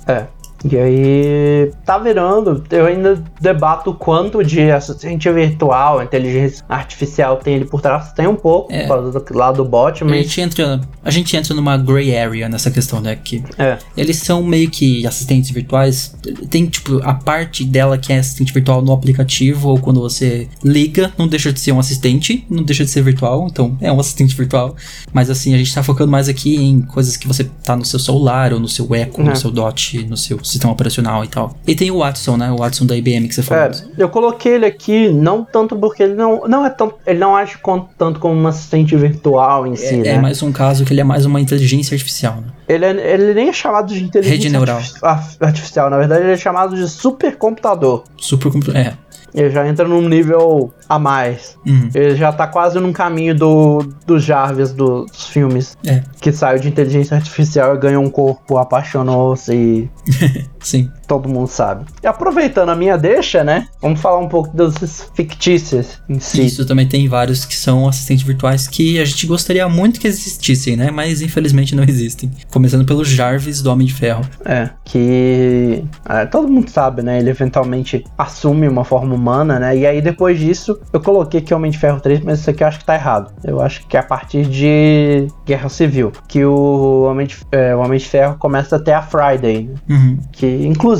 É. E aí tá virando, eu ainda debato o quanto de assistente virtual, inteligência artificial tem ele por trás. Tem um pouco, É. por causa do bot, A mas. gente, entra, a gente entra numa gray area nessa questão, né? Que É. eles são meio que assistentes virtuais. Tem, tipo, a parte dela que é assistente virtual no aplicativo ou quando você liga, não deixa de ser um assistente, não deixa de ser virtual, então é um assistente virtual. Mas assim, a gente tá focando mais aqui em coisas que você tá no seu celular ou no seu Echo, É. no seu Dot, no seu sistema operacional e tal. E tem o Watson, né? O Watson da IBM que você falou. É, eu coloquei ele aqui não tanto porque ele não, não é tão, ele não age com- tanto como um assistente virtual em si, É, né? é mais um caso que ele é mais uma inteligência artificial, né? Ele, é- ele nem é chamado de inteligência Rede neural. artifici- ar- artificial, na verdade ele é chamado de supercomputador. Super compl- É. Ele já entra num nível a mais. Uhum. Ele já tá quase num caminho do, do Jarvis dos filmes. É. Que saiu de inteligência artificial e ganhou um corpo, apaixonou-se e Sim. Todo mundo sabe. E aproveitando a minha deixa, né? Vamos falar um pouco das fictícias em si. Isso também tem vários que são assistentes virtuais que a gente gostaria muito que existissem, né? Mas infelizmente não existem. Começando pelo Jarvis do Homem de Ferro. É, que é, todo mundo sabe, né? Ele eventualmente assume uma forma humana, né? E aí depois disso, eu coloquei aqui Homem de Ferro 3, mas isso aqui eu acho que tá errado. Eu acho que é a partir de Guerra Civil, que o Homem de, é, o Homem de Ferro começa a ter a Friday, né? Uhum. que inclusive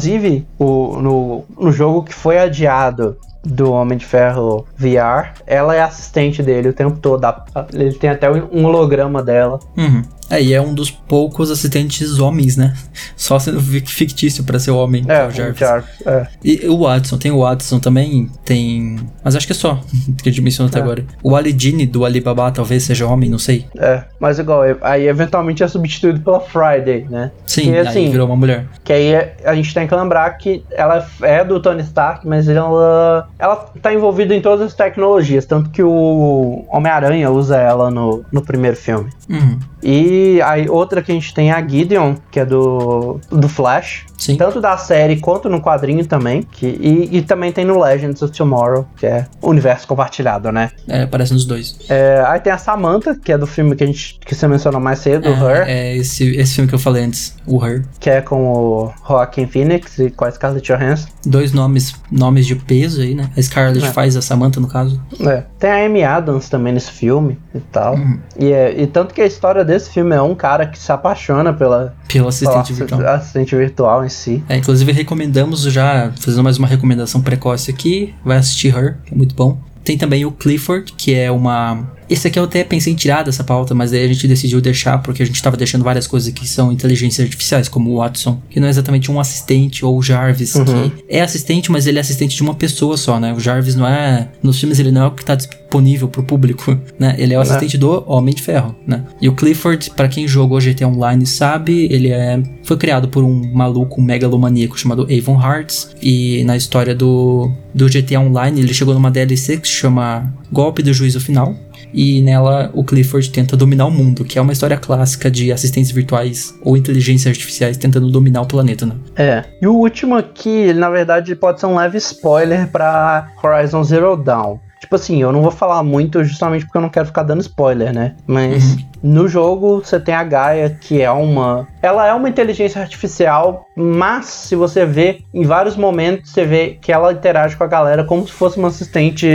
o, no, no jogo que foi adiado do Homem de Ferro VR, ela é assistente dele o tempo todo. Ele tem até um holograma dela. Uhum. É, e é um dos poucos assistentes homens, né? Só sendo fi- fictício pra ser homem. É, o Jarvis. o Jarvis, é. E o Watson, tem o Watson também, tem. Mas acho que é só que a gente mencionou até É. agora. O Ali Dini do Alibaba talvez seja homem, não sei. É, mas igual, aí eventualmente é substituído pela Friday, né? Sim, que, aí assim, virou uma mulher. Que aí é- a gente tem que lembrar que ela é do Tony Stark, mas ela, ela tá envolvida em todas as tecnologias, tanto que o Homem-Aranha usa ela no, no primeiro filme. Uhum. E aí outra que a gente tem é a Gideon, que é do, do Flash. Sim. Tanto da série quanto no quadrinho também. Que, e, e também tem no Legends of Tomorrow, que é o universo compartilhado, né? É, aparece nos dois. É, aí tem a Samantha, que é do filme que a gente que você mencionou mais cedo, o Her. É, é esse, esse filme que eu falei antes, o Her. Que é com o Joaquin Phoenix e com a Scarlett Johansson. Dois nomes, nomes de peso aí, né? A Scarlett É. faz a Samantha, no caso. É. Tem a Amy Adams também nesse filme e tal. Uhum. E, é- e tanto que a história desse filme é um cara que se apaixona pela, Pelo assistente pela virtual. assistente virtual em si. É, inclusive recomendamos já, fazendo mais uma recomendação precoce aqui, vai assistir Her, que é muito bom. Tem também o Clifford, que é uma. Esse aqui eu até pensei em tirar dessa pauta, mas daí a gente decidiu deixar, porque a gente tava deixando várias coisas que são inteligências artificiais, como o Watson, que não é exatamente um assistente, ou o Jarvis, Uhum. que é assistente, mas ele é assistente de uma pessoa só, né? O Jarvis não é. Nos filmes ele não é o que tá disponível pro público, né? Ele é o É. assistente do Homem de Ferro, né? E o Clifford, pra quem jogou GTA Online sabe, ele é foi criado por um maluco um megalomaníaco chamado Avon Hearts e na história do do GTA Online ele chegou numa DLC que se chama Golpe do Juízo Final. E nela o Clifford tenta dominar o mundo, que é uma história clássica de assistentes virtuais ou inteligências artificiais tentando dominar o planeta, né? É. E o último aqui, na verdade, pode ser um leve spoiler pra Horizon Zero Dawn. Tipo assim, eu não vou falar muito justamente porque eu não quero ficar dando spoiler, né? Mas no jogo você tem a Gaia, que é uma. Ela é uma inteligência artificial, mas se você vê, em vários momentos você vê que ela interage com a galera como se fosse uma assistente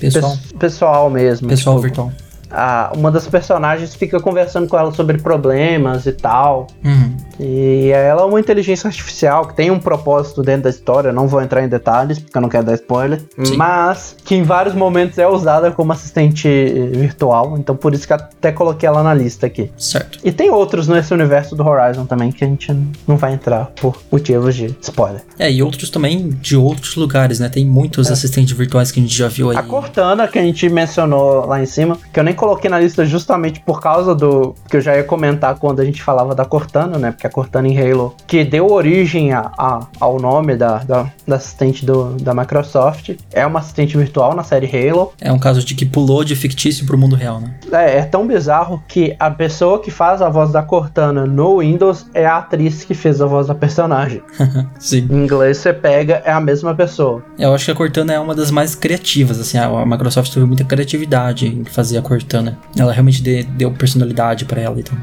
Pessoal. pes- pessoal mesmo. Pessoal tipo, virtual. a- uma das personagens fica conversando com ela sobre problemas e tal. Uhum. E ela é uma inteligência artificial que tem um propósito dentro da história. Não vou entrar em detalhes porque eu não quero dar spoiler. Sim. Mas que em vários momentos é usada como assistente virtual. Então por isso que até coloquei ela na lista aqui. Certo. E tem outros nesse universo do Horizon também que a gente não vai entrar por motivos de spoiler. É, e outros também de outros lugares, né? Tem muitos assistentes virtuais que a gente já viu aí. A Cortana, que a gente mencionou lá em cima, que eu nem coloquei na lista justamente por causa do. que eu já ia comentar quando a gente falava da Cortana, né? Porque Cortana em Halo, que deu origem a, a- ao nome da, da, da assistente do, da Microsoft, é uma assistente virtual na série Halo. É um caso de que pulou de fictício pro mundo real, né? É, é tão bizarro que a pessoa que faz a voz da Cortana no Windows é a atriz que fez a voz da personagem. Sim. Em inglês você pega, é a mesma pessoa. Eu acho que a Cortana é uma das mais criativas, assim, a Microsoft teve muita criatividade em fazer a Cortana. Ela realmente de- deu personalidade pra ela, então.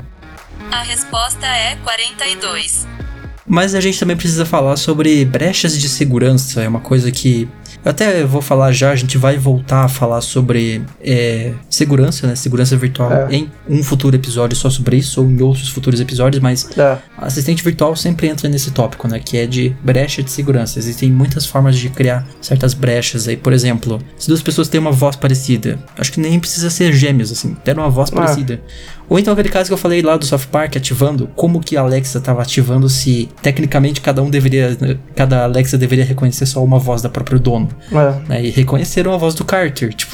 A resposta é 42. Mas a gente também precisa falar sobre brechas de segurança. É uma coisa que eu até vou falar já, a gente vai voltar a falar sobre é, segurança, né? Segurança virtual É. em um futuro episódio só sobre isso, ou em outros futuros episódios, mas É. assistente virtual sempre entra nesse tópico, né? Que é de brecha de segurança. Existem muitas formas de criar certas brechas aí. Por exemplo, se duas pessoas têm uma voz parecida, acho que nem precisa ser gêmeos, assim, ter uma voz É. parecida. Ou então aquele caso que eu falei lá do South Park ativando, como que a Alexa estava ativando se tecnicamente cada um deveria, cada Alexa deveria reconhecer só uma voz da própria dono, É. né? E reconheceram a voz do Carter, tipo,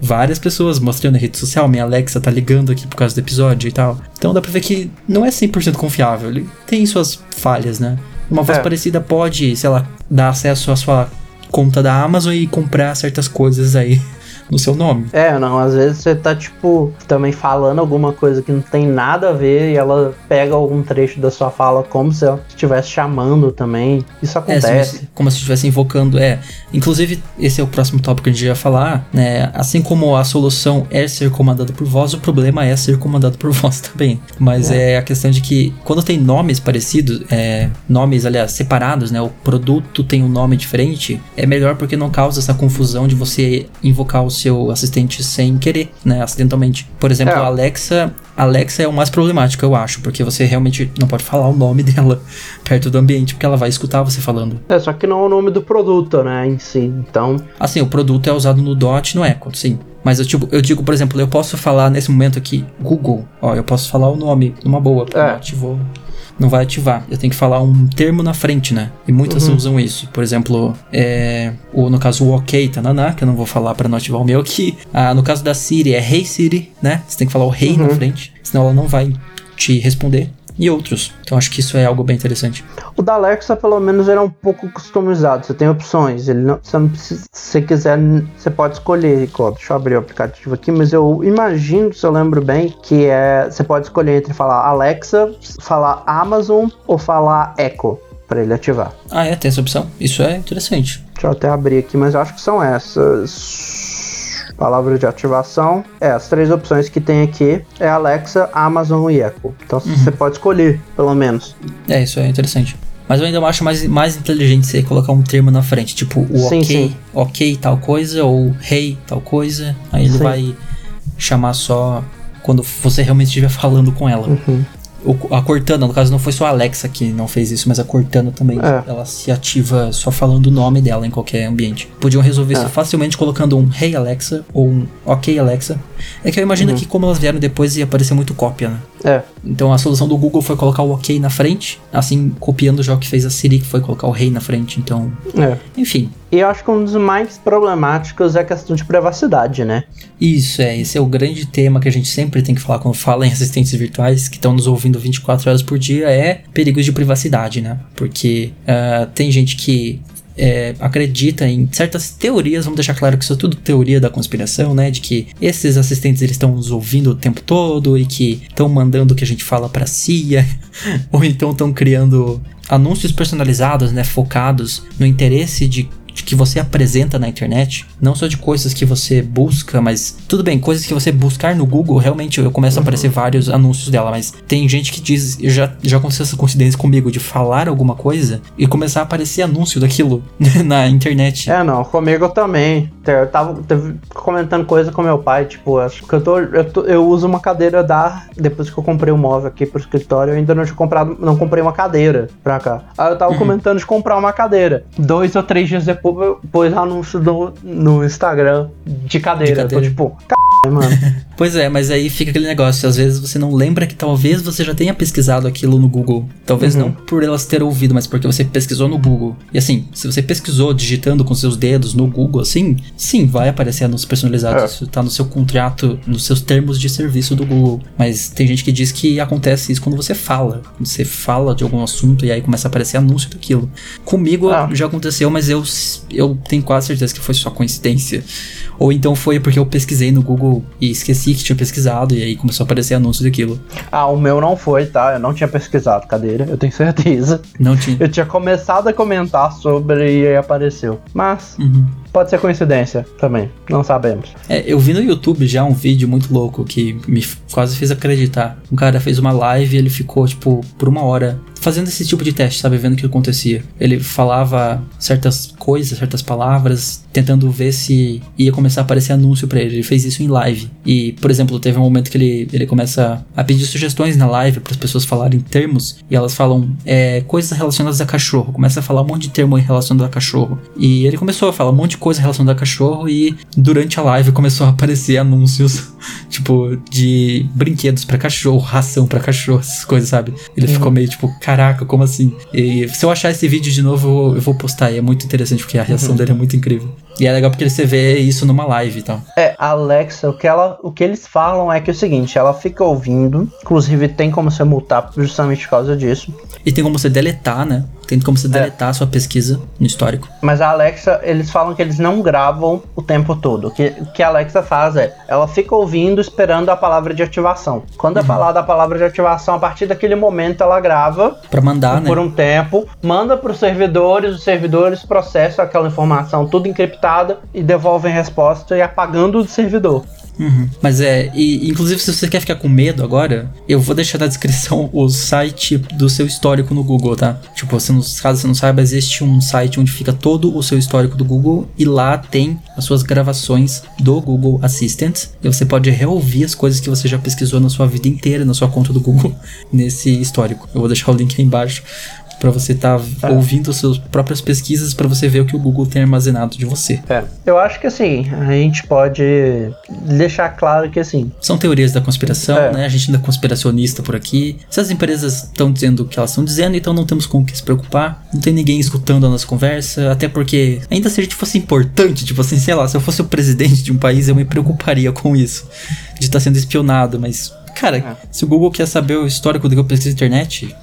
várias pessoas mostrando na rede social, minha Alexa tá ligando aqui por causa do episódio e tal. Então dá pra ver que não é 100% confiável, ele tem suas falhas, né? Uma voz É. parecida pode, sei lá, dar acesso à sua conta da Amazon e comprar certas coisas aí no seu nome. É, não, às vezes você tá, tipo, também falando alguma coisa que não tem nada a ver e ela pega algum trecho da sua fala como se ela estivesse chamando também. Isso É, acontece. você- como se estivesse invocando. É. Inclusive, esse é o próximo tópico que a gente ia falar, né? Assim como a solução é ser comandado por voz, o problema é ser comandado por voz também. Mas é, a questão de que quando tem nomes parecidos, é, nomes, aliás, separados, né? O produto tem um nome diferente, é melhor porque não causa essa confusão de você invocar o seu assistente sem querer, né? Acidentalmente. Por exemplo, É. a Alexa. Alexa é o mais problemático, eu acho, porque você realmente não pode falar o nome dela perto do ambiente, porque ela vai escutar você falando. É, só que não é o nome do produto, né, em si. Então, Assim, o produto é usado no Dot no Echo, sim. Mas eu, tipo, eu digo, por exemplo, eu posso falar nesse momento aqui, Google. Ó, eu posso falar o nome numa boa, porque É. ativou. Não vai ativar. Eu tenho que falar um termo na frente, né? E muitas Uhum. usam isso. Por exemplo, é, o, no caso o OK Tananá, que eu não vou falar pra não ativar o meu aqui. Ah, no caso da Siri, é Hey Siri, né? Você tem que falar o Hey na Uhum. frente, senão ela não vai te responder. E outros. Então acho que isso é algo bem interessante. o da Alexa, pelo menos, ele é um pouco customizado. Você tem opções. Ele não, você não precisa. Se você quiser, você pode escolher. Deixa eu abrir o aplicativo aqui, mas eu imagino, se eu lembro bem, que é. Você pode escolher entre falar Alexa, falar Amazon ou falar Echo. Pra ele ativar. Ah, é, tem essa opção. Isso é interessante. Deixa eu até abrir aqui, mas eu acho que são essas. Palavras de ativação. É, as três opções que tem aqui é Alexa, Amazon e Echo. Então você pode escolher, pelo menos. É, isso é interessante. Mas eu ainda acho mais, mais inteligente você colocar um termo na frente, tipo o Sim, ok, sim. ok tal coisa, ou hey tal coisa. Aí ele Sim. vai chamar só quando você realmente estiver falando com ela. Uhum. A Cortana, no caso, não foi só a Alexa que não fez isso, mas a Cortana também. É. Ela se ativa só falando o nome dela em qualquer ambiente. Podiam resolver isso É. facilmente colocando um Hey Alexa ou um Ok Alexa. É que eu imagino Uhum. que como elas vieram depois ia aparecer muito cópia, né? É. Então a solução do Google foi colocar o OK na frente, assim copiando o que fez a Siri, que foi colocar o Rei na frente. Então, É. enfim. E eu acho que um dos mais problemáticos é a questão de privacidade, né? Isso é, esse é o grande tema que a gente sempre tem que falar quando fala em assistentes virtuais que estão nos ouvindo 24 horas por dia, é perigos de privacidade, né? Porque ah, tem gente que é, acredita em certas teorias, vamos deixar claro que isso é tudo teoria da conspiração, né? De que esses assistentes eles estão nos ouvindo o tempo todo e que estão mandando o que a gente fala pra CIA, ou então estão criando anúncios personalizados, né? Focados no interesse de de que você apresenta na internet, não só de coisas que você busca, mas tudo bem, coisas que você buscar no Google, realmente eu começo a aparecer vários anúncios dela, mas tem gente que diz, já, já aconteceu essa coincidência comigo, de falar alguma coisa e começar a aparecer anúncio daquilo na internet. É, não, comigo também. Eu tava teve- comentando coisa com meu pai, tipo, acho que eu tô, eu tô- eu uso uma cadeira da depois que eu comprei o móvel aqui pro escritório, eu ainda não tinha comprado, não comprei uma cadeira pra cá. Aí eu tava comentando de comprar uma cadeira. Dois ou três dias depois, pus anúncio no, no Instagram de cadeira. De Eu tô cadeira. tipo, c... mano. Pois é, mas aí fica aquele negócio, às vezes você não lembra que talvez você já tenha pesquisado aquilo no Google. Talvez Uhum. não por elas ter ouvido, mas porque você pesquisou no Google. E assim, se você pesquisou digitando com seus dedos no Google, assim, sim, vai aparecer anúncios personalizados. É. Isso tá no seu contrato, nos seus termos de serviço do Google. Mas tem gente que diz que acontece isso quando você fala. Quando você fala de algum assunto e aí começa a aparecer anúncio daquilo. Comigo Ah. já aconteceu, mas eu, eu tenho quase certeza que foi só coincidência. Ou então foi porque eu pesquisei no Google e esqueci que tinha pesquisado e aí começou a aparecer anúncio daquilo. Ah, o meu não foi, tá? Eu não tinha pesquisado cadeira, eu tenho certeza. Não tinha. Eu tinha começado a comentar sobre e aí apareceu. Mas Uhum. pode ser coincidência também, não sabemos. É, eu vi no YouTube já um vídeo muito louco que me quase fez acreditar. Um cara fez uma live e ele ficou, tipo, por uma hora fazendo esse tipo de teste, sabe? Vendo o que acontecia. Ele falava certas coisas, certas palavras, tentando ver se ia começar a aparecer anúncio para ele. Ele fez isso em live. E, por exemplo, teve um momento que ele, ele começa a pedir sugestões na live para as pessoas falarem termos e elas falam é, coisas relacionadas a cachorro. Começa a falar um monte de termo relacionado a cachorro. E ele começou a falar um monte de coisa relacionada a cachorro e durante a live começou a aparecer anúncios, tipo, de brinquedos para cachorro, ração para cachorro, essas coisas, sabe? Ele ficou meio tipo, caraca, como assim? E se eu achar esse vídeo de novo, eu vou, eu vou postar. E é muito interessante porque a reação Uhum. dele é muito incrível. E é legal porque você vê isso numa live e tal. É, a Alexa, o que, ela, o que eles falam é que é o seguinte, ela fica ouvindo, inclusive tem como você multar justamente por causa disso. E tem como você deletar, né? Tem como você deletar a sua pesquisa no histórico. Mas a Alexa, eles falam que eles não gravam o tempo todo. O que, o que a Alexa faz é, ela fica ouvindo, esperando a palavra de ativação. Quando é falada a palavra de ativação, a partir daquele momento ela grava Pra mandar, né? por um tempo, manda para os servidores, os servidores processam aquela informação tudo encriptada e devolvem resposta e apagando do servidor. Uhum. Mas é, e, inclusive se você quer ficar com medo agora, eu vou deixar na descrição o site do seu histórico no Google, tá? Tipo, você caso você não saiba, existe um site onde fica todo o seu histórico do Google e lá tem as suas gravações do Google Assistant e você pode reouvir as coisas que você já pesquisou na sua vida inteira, na sua conta do Google, nesse histórico. Eu vou deixar o link aí embaixo para você estar Tá. ouvindo as suas próprias pesquisas para você ver o que o Google tem armazenado de você. É. Eu acho que assim, a gente pode deixar claro que assim, São teorias da conspiração, É. né? A gente ainda é conspiracionista por aqui. Se as empresas estão dizendo o que elas estão dizendo, então não temos com o que se preocupar. Não tem ninguém escutando a nossa conversa. Até porque, ainda se a gente fosse importante, tipo assim, sei lá, se eu fosse o presidente de um país, eu me preocuparia com isso. De estar sendo espionado, mas. Cara, se o Google quer saber o histórico do que eu pesquiso na internet,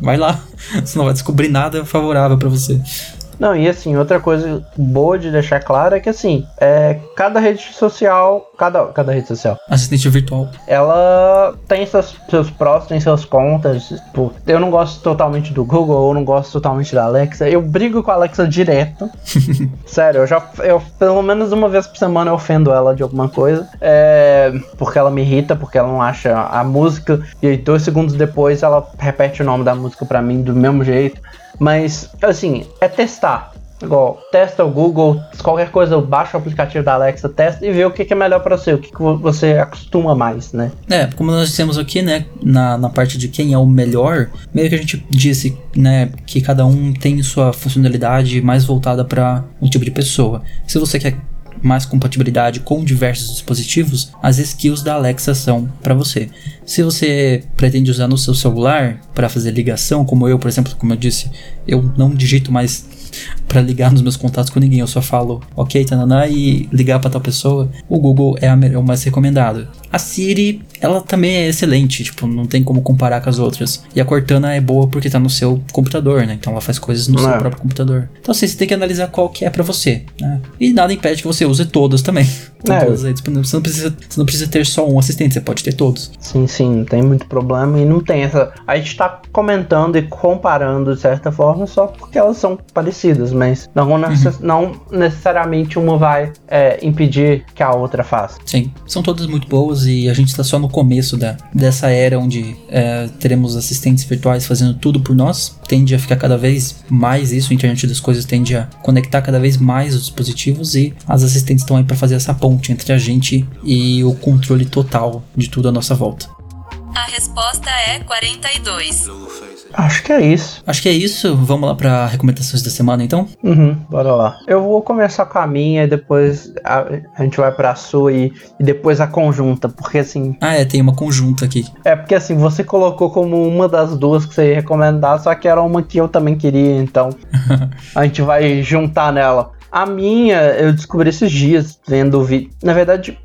vai lá. Você não vai descobrir nada favorável pra você. Não, e assim, outra coisa boa de deixar claro é que assim, é, cada rede social, cada, cada rede social, Assistente virtual. ela tem seus, seus prós, tem seus contras. Tipo, eu não gosto totalmente do Google, eu não gosto totalmente da Alexa. Eu brigo com a Alexa direto. Sério, eu já, eu, pelo menos uma vez por semana eu ofendo ela de alguma coisa. É, porque ela me irrita, porque ela não acha a música. E aí, dois segundos depois ela repete o nome da música pra mim do mesmo jeito. Mas, assim, é testar. Igual, testa o Google, qualquer coisa, baixa o aplicativo da Alexa, testa e vê o que, é melhor pra você, o que você acostuma mais, né? É, como nós dissemos aqui, né, na, na parte de quem é o melhor, meio que a gente disse, né, que cada um tem sua funcionalidade mais voltada para um tipo de pessoa. Se você quer mais compatibilidade com diversos dispositivos, as skills da Alexa são para você. Se você pretende usar no seu celular para fazer ligação, como eu, por exemplo, como eu disse, eu não digito mais para ligar nos meus contatos com ninguém, eu só falo ok, tananã, e ligar para tal pessoa, o Google é, a é o mais recomendado. A Siri, ela também é excelente, tipo, não tem como comparar com as outras. E a Cortana é boa porque tá no seu computador, né? Então ela faz coisas no seu É. próprio computador. Então assim, você tem que analisar qual que é para você, né? E nada impede que você use todas também. É. todas aí disponíveis. Você não, precisa, você não precisa ter só um assistente, você pode ter todos. Sim, sim, não tem muito problema e não tem essa. A gente tá comentando e comparando de certa forma só porque elas são parecidas, mas não, necess- não necessariamente uma vai é, impedir que a outra faça. Sim, são todas muito boas e a gente está só no começo da, dessa era onde é, teremos assistentes virtuais fazendo tudo por nós. Tende a ficar cada vez mais isso, a internet das coisas tende a conectar cada vez mais os dispositivos e as assistentes estão aí para fazer essa ponte entre a gente e o controle total de tudo à nossa volta. A resposta é 42. Acho que é isso. Acho que é isso. Vamos lá para recomendações da semana então? Uhum, bora lá. Eu vou começar com a minha e depois a, a gente vai pra sua e, e depois a conjunta, porque assim. Ah, é, tem uma conjunta aqui. É porque assim, você colocou como uma das duas que você ia recomendar, só que era uma que eu também queria, então a gente vai juntar nela. A minha, eu descobri esses dias vendo o vídeo. Na verdade,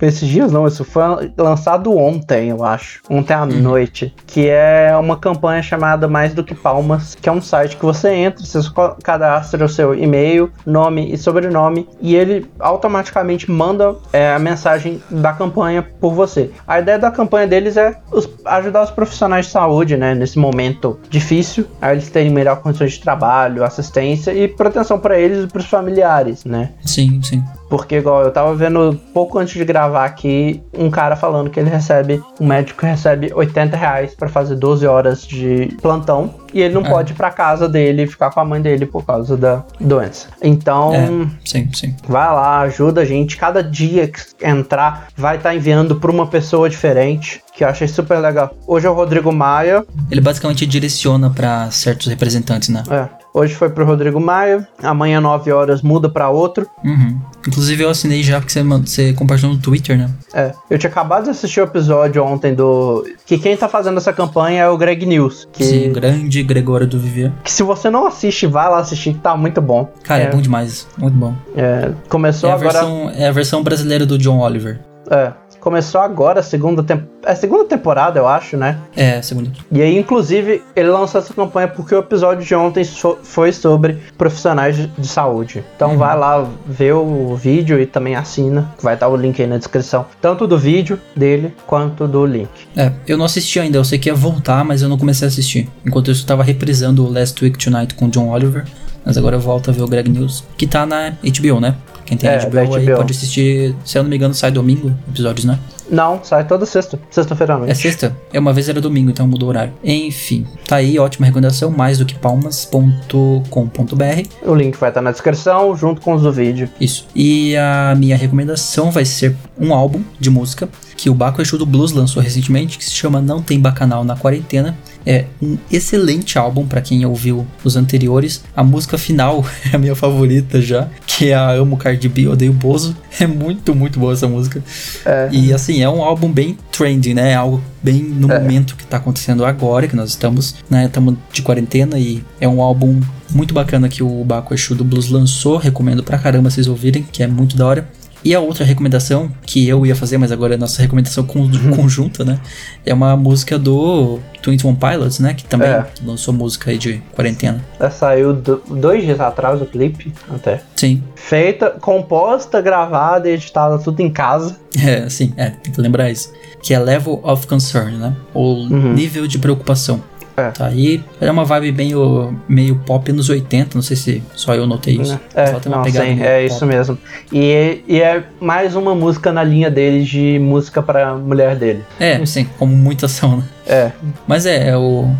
esses dias não, isso foi lançado ontem, eu acho. Ontem à noite. Que é uma campanha chamada Mais do que Palmas, que é um site que você entra, você cadastra o seu e-mail, nome e sobrenome, e ele automaticamente manda é, a mensagem da campanha por você. A ideia da campanha deles é os- ajudar os profissionais de saúde, né, nesse momento difícil, a eles terem melhor condições de trabalho, assistência e proteção para eles e para os familiares, né? Sim, sim. Porque, igual, eu tava vendo pouco antes de gravar aqui, um cara falando que ele recebe, um médico recebe 80 reais pra fazer 12 horas de plantão e ele não É. pode ir pra casa dele e ficar com a mãe dele por causa da doença. Então, É, sim, sim. vai lá, ajuda a gente. Cada dia que entrar, vai estar enviando pra uma pessoa diferente, que eu achei super legal. Hoje é o Rodrigo Maia, Ele basicamente direciona pra certos representantes, né? é. Hoje foi pro Rodrigo Maia, amanhã 9 horas muda pra outro. Uhum. Inclusive eu assinei já porque você, você compartilhou no Twitter, né? É, eu tinha acabado de assistir o episódio ontem do. Que quem tá fazendo essa campanha é o Greg News. Que, Sim, grande Gregório do Vivier. que se você não assiste, vai lá assistir, que tá muito bom. Cara, é, é, bom demais. Muito bom. é, começou É agora. versão, é a versão brasileira do John Oliver. É, começou agora a segunda temporada. É a segunda temporada, eu acho, né? É, segundo. E aí, inclusive, ele lançou essa campanha porque o episódio de ontem so- foi sobre profissionais de, de saúde. Então Uhum. vai lá ver o vídeo e também assina. Vai estar o link aí na descrição. Tanto do vídeo dele quanto do link. É, eu não assisti ainda, eu sei que ia voltar, mas eu não comecei a assistir. Enquanto isso, eu tava reprisando o Last Week Tonight com o John Oliver. Mas agora eu volto a ver o Greg News, que tá na HBO, né? Quem tem É, HBO, aí HBO. pode assistir, se eu não me engano, sai domingo episódios, né? Não, sai toda sexta. Sexta-feira à noite. É sexta? É, uma vez era domingo, então mudou o horário. Enfim, tá aí, ótima recomendação, mais do que palmas.com.br. O link vai estar na descrição, junto com os do vídeo. Isso. E a minha recomendação vai ser um álbum de música que o Baco Exu do Blues lançou recentemente, que se chama Não Tem Bacanal na Quarentena. É um excelente álbum para quem ouviu os anteriores. A música final é a minha favorita já, que é a Amo Cardi B, Odeio Bozo. É muito, muito boa essa música. É. E assim, é um álbum bem trendy, né? É algo bem no momento que tá acontecendo agora, que nós estamos, né? Estamos de quarentena e é um álbum muito bacana que o Baco Exu do Blues lançou. Recomendo pra caramba vocês ouvirem, que é muito da hora. E a outra recomendação que eu ia fazer, mas agora é nossa recomendação con- conjunta, né? É uma música do Twenty One Pilots, né? Que também É. lançou música aí de quarentena. Já saiu do- dois dias atrás o clipe, até. Sim. Feita, composta, gravada e editada tudo em casa. É, sim, é, tem que lembrar isso. Que é Level of Concern, né? Ou nível de preocupação. É. Tá aí. É uma vibe meio, meio pop anos 80, não sei se só eu notei isso. É, tem uma não, sim, é pop. isso mesmo. E, e é mais uma música na linha deles de música pra mulher dele. É, sim, como muitas são, né? É. Mas é, é o.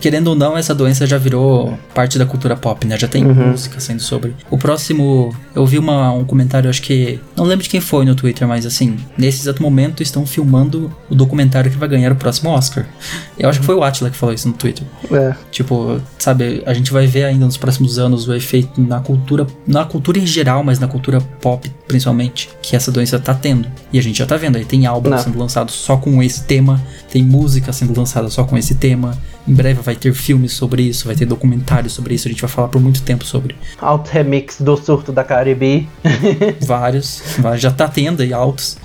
Querendo ou não, essa doença já virou parte da cultura pop, né? Já tem Uhum. música sendo sobre. O próximo. Eu vi uma, um comentário, acho que. Não lembro de quem foi no Twitter, mas assim, nesse exato momento estão filmando o documentário que vai ganhar o próximo Oscar. Eu acho que foi o Atila que falou isso no Twitter. É. Tipo, sabe, a gente vai ver ainda nos próximos anos o efeito na cultura, na cultura em geral, mas na cultura pop principalmente, que essa doença tá tendo. E a gente já tá vendo aí, tem álbuns sendo lançados só com esse tema, tem música sendo lançada só com esse tema. Em breve vai ter filmes sobre isso, vai ter documentários sobre isso, a gente vai falar por muito tempo sobre Auto remix do surto da Caribe. vários, já tá tendo aí altos.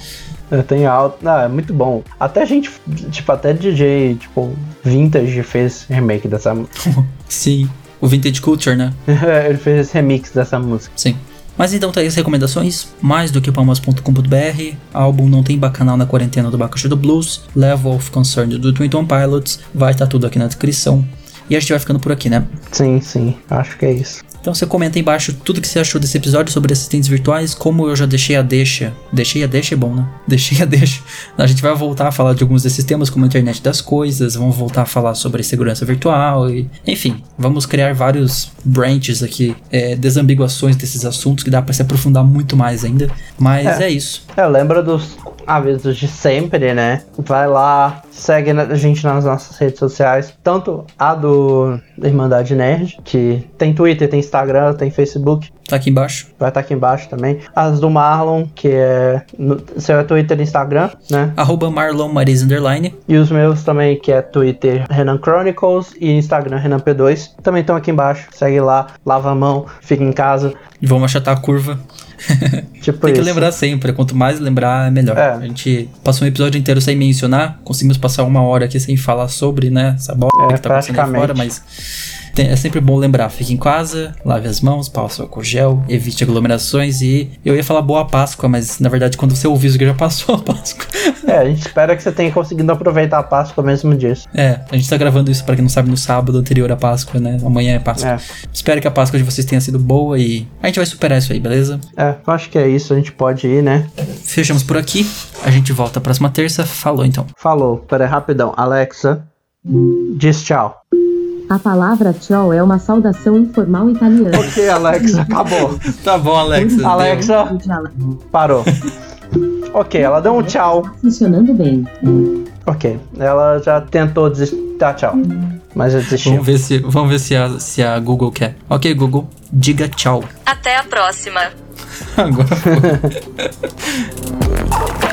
É, Tem alto. Ah, é muito bom. Até gente, tipo, até DJ, tipo, Vintage fez remake dessa música. Sim, o Vintage Culture, né? Ele fez esse remix dessa música. Sim. Mas então tá aí as recomendações, mais do que palmas.com.br, álbum Não Tem Bacanal na Quarentena do Bacaxi do Blues, Level of Concern do Twin Town Pilots, vai estar tudo aqui na descrição. E a gente vai ficando por aqui, né? Sim, sim, acho que é isso. Então você comenta aí embaixo tudo que você achou desse episódio sobre assistentes virtuais, como eu já deixei a deixa. Deixei a deixa é bom, né? Deixei a deixa. A gente vai voltar a falar de alguns desses temas, como a internet das coisas, vamos voltar a falar sobre segurança virtual e. Enfim, vamos criar vários branches aqui, é, desambiguações desses assuntos que dá pra se aprofundar muito mais ainda. Mas é, É. isso. É, lembra dos avisos de sempre, né? Vai lá, segue a gente nas nossas redes sociais, tanto a do Irmandade Nerd, que tem Twitter, tem Instagram, tem Facebook. Tá aqui embaixo. Vai estar aqui embaixo também. As do Marlon, que é no seu é Twitter e Instagram, né? Arroba Marlon Maris Underline. E os meus também, que é Twitter Renan Chronicles e Instagram Renan P2. Também estão aqui embaixo. Segue lá, lava a mão, fica em casa. E vamos achatar a curva. Tipo Tem que isso. lembrar sempre, quanto mais lembrar, é melhor. É. A gente passou um episódio inteiro sem mencionar, conseguimos passar uma hora aqui sem falar sobre, né, essa bola É, que tá acontecendo fora, mas é sempre bom lembrar, fique em casa, lave as mãos, passe álcool gel, evite aglomerações e eu ia falar boa Páscoa, mas na verdade quando você ouvir isso aqui já passou a Páscoa. É, a gente espera que você tenha conseguido aproveitar a Páscoa mesmo disso. É, a gente tá gravando isso pra quem não sabe no sábado anterior à Páscoa, né? Amanhã é Páscoa. É. Espero que a Páscoa de vocês tenha sido boa e a gente vai superar isso aí, beleza? É, eu acho que é isso, a gente pode ir, né? Fechamos por aqui. A gente volta próxima terça. Falou então. Falou, pera rapidão. Alexa, diz tchau. A palavra tchau é uma saudação informal italiana. Ok, Alexa, acabou. tá bom, Alexa. Alexa, parou. Ok, ela deu um tchau. Funcionando bem. Ok, ela já tentou desistir. Tá, tchau. Mas já desistiu. Vamos ver se, vamos ver se, a, se a Google quer. Ok, Google, diga tchau. Até a próxima. Agora foi.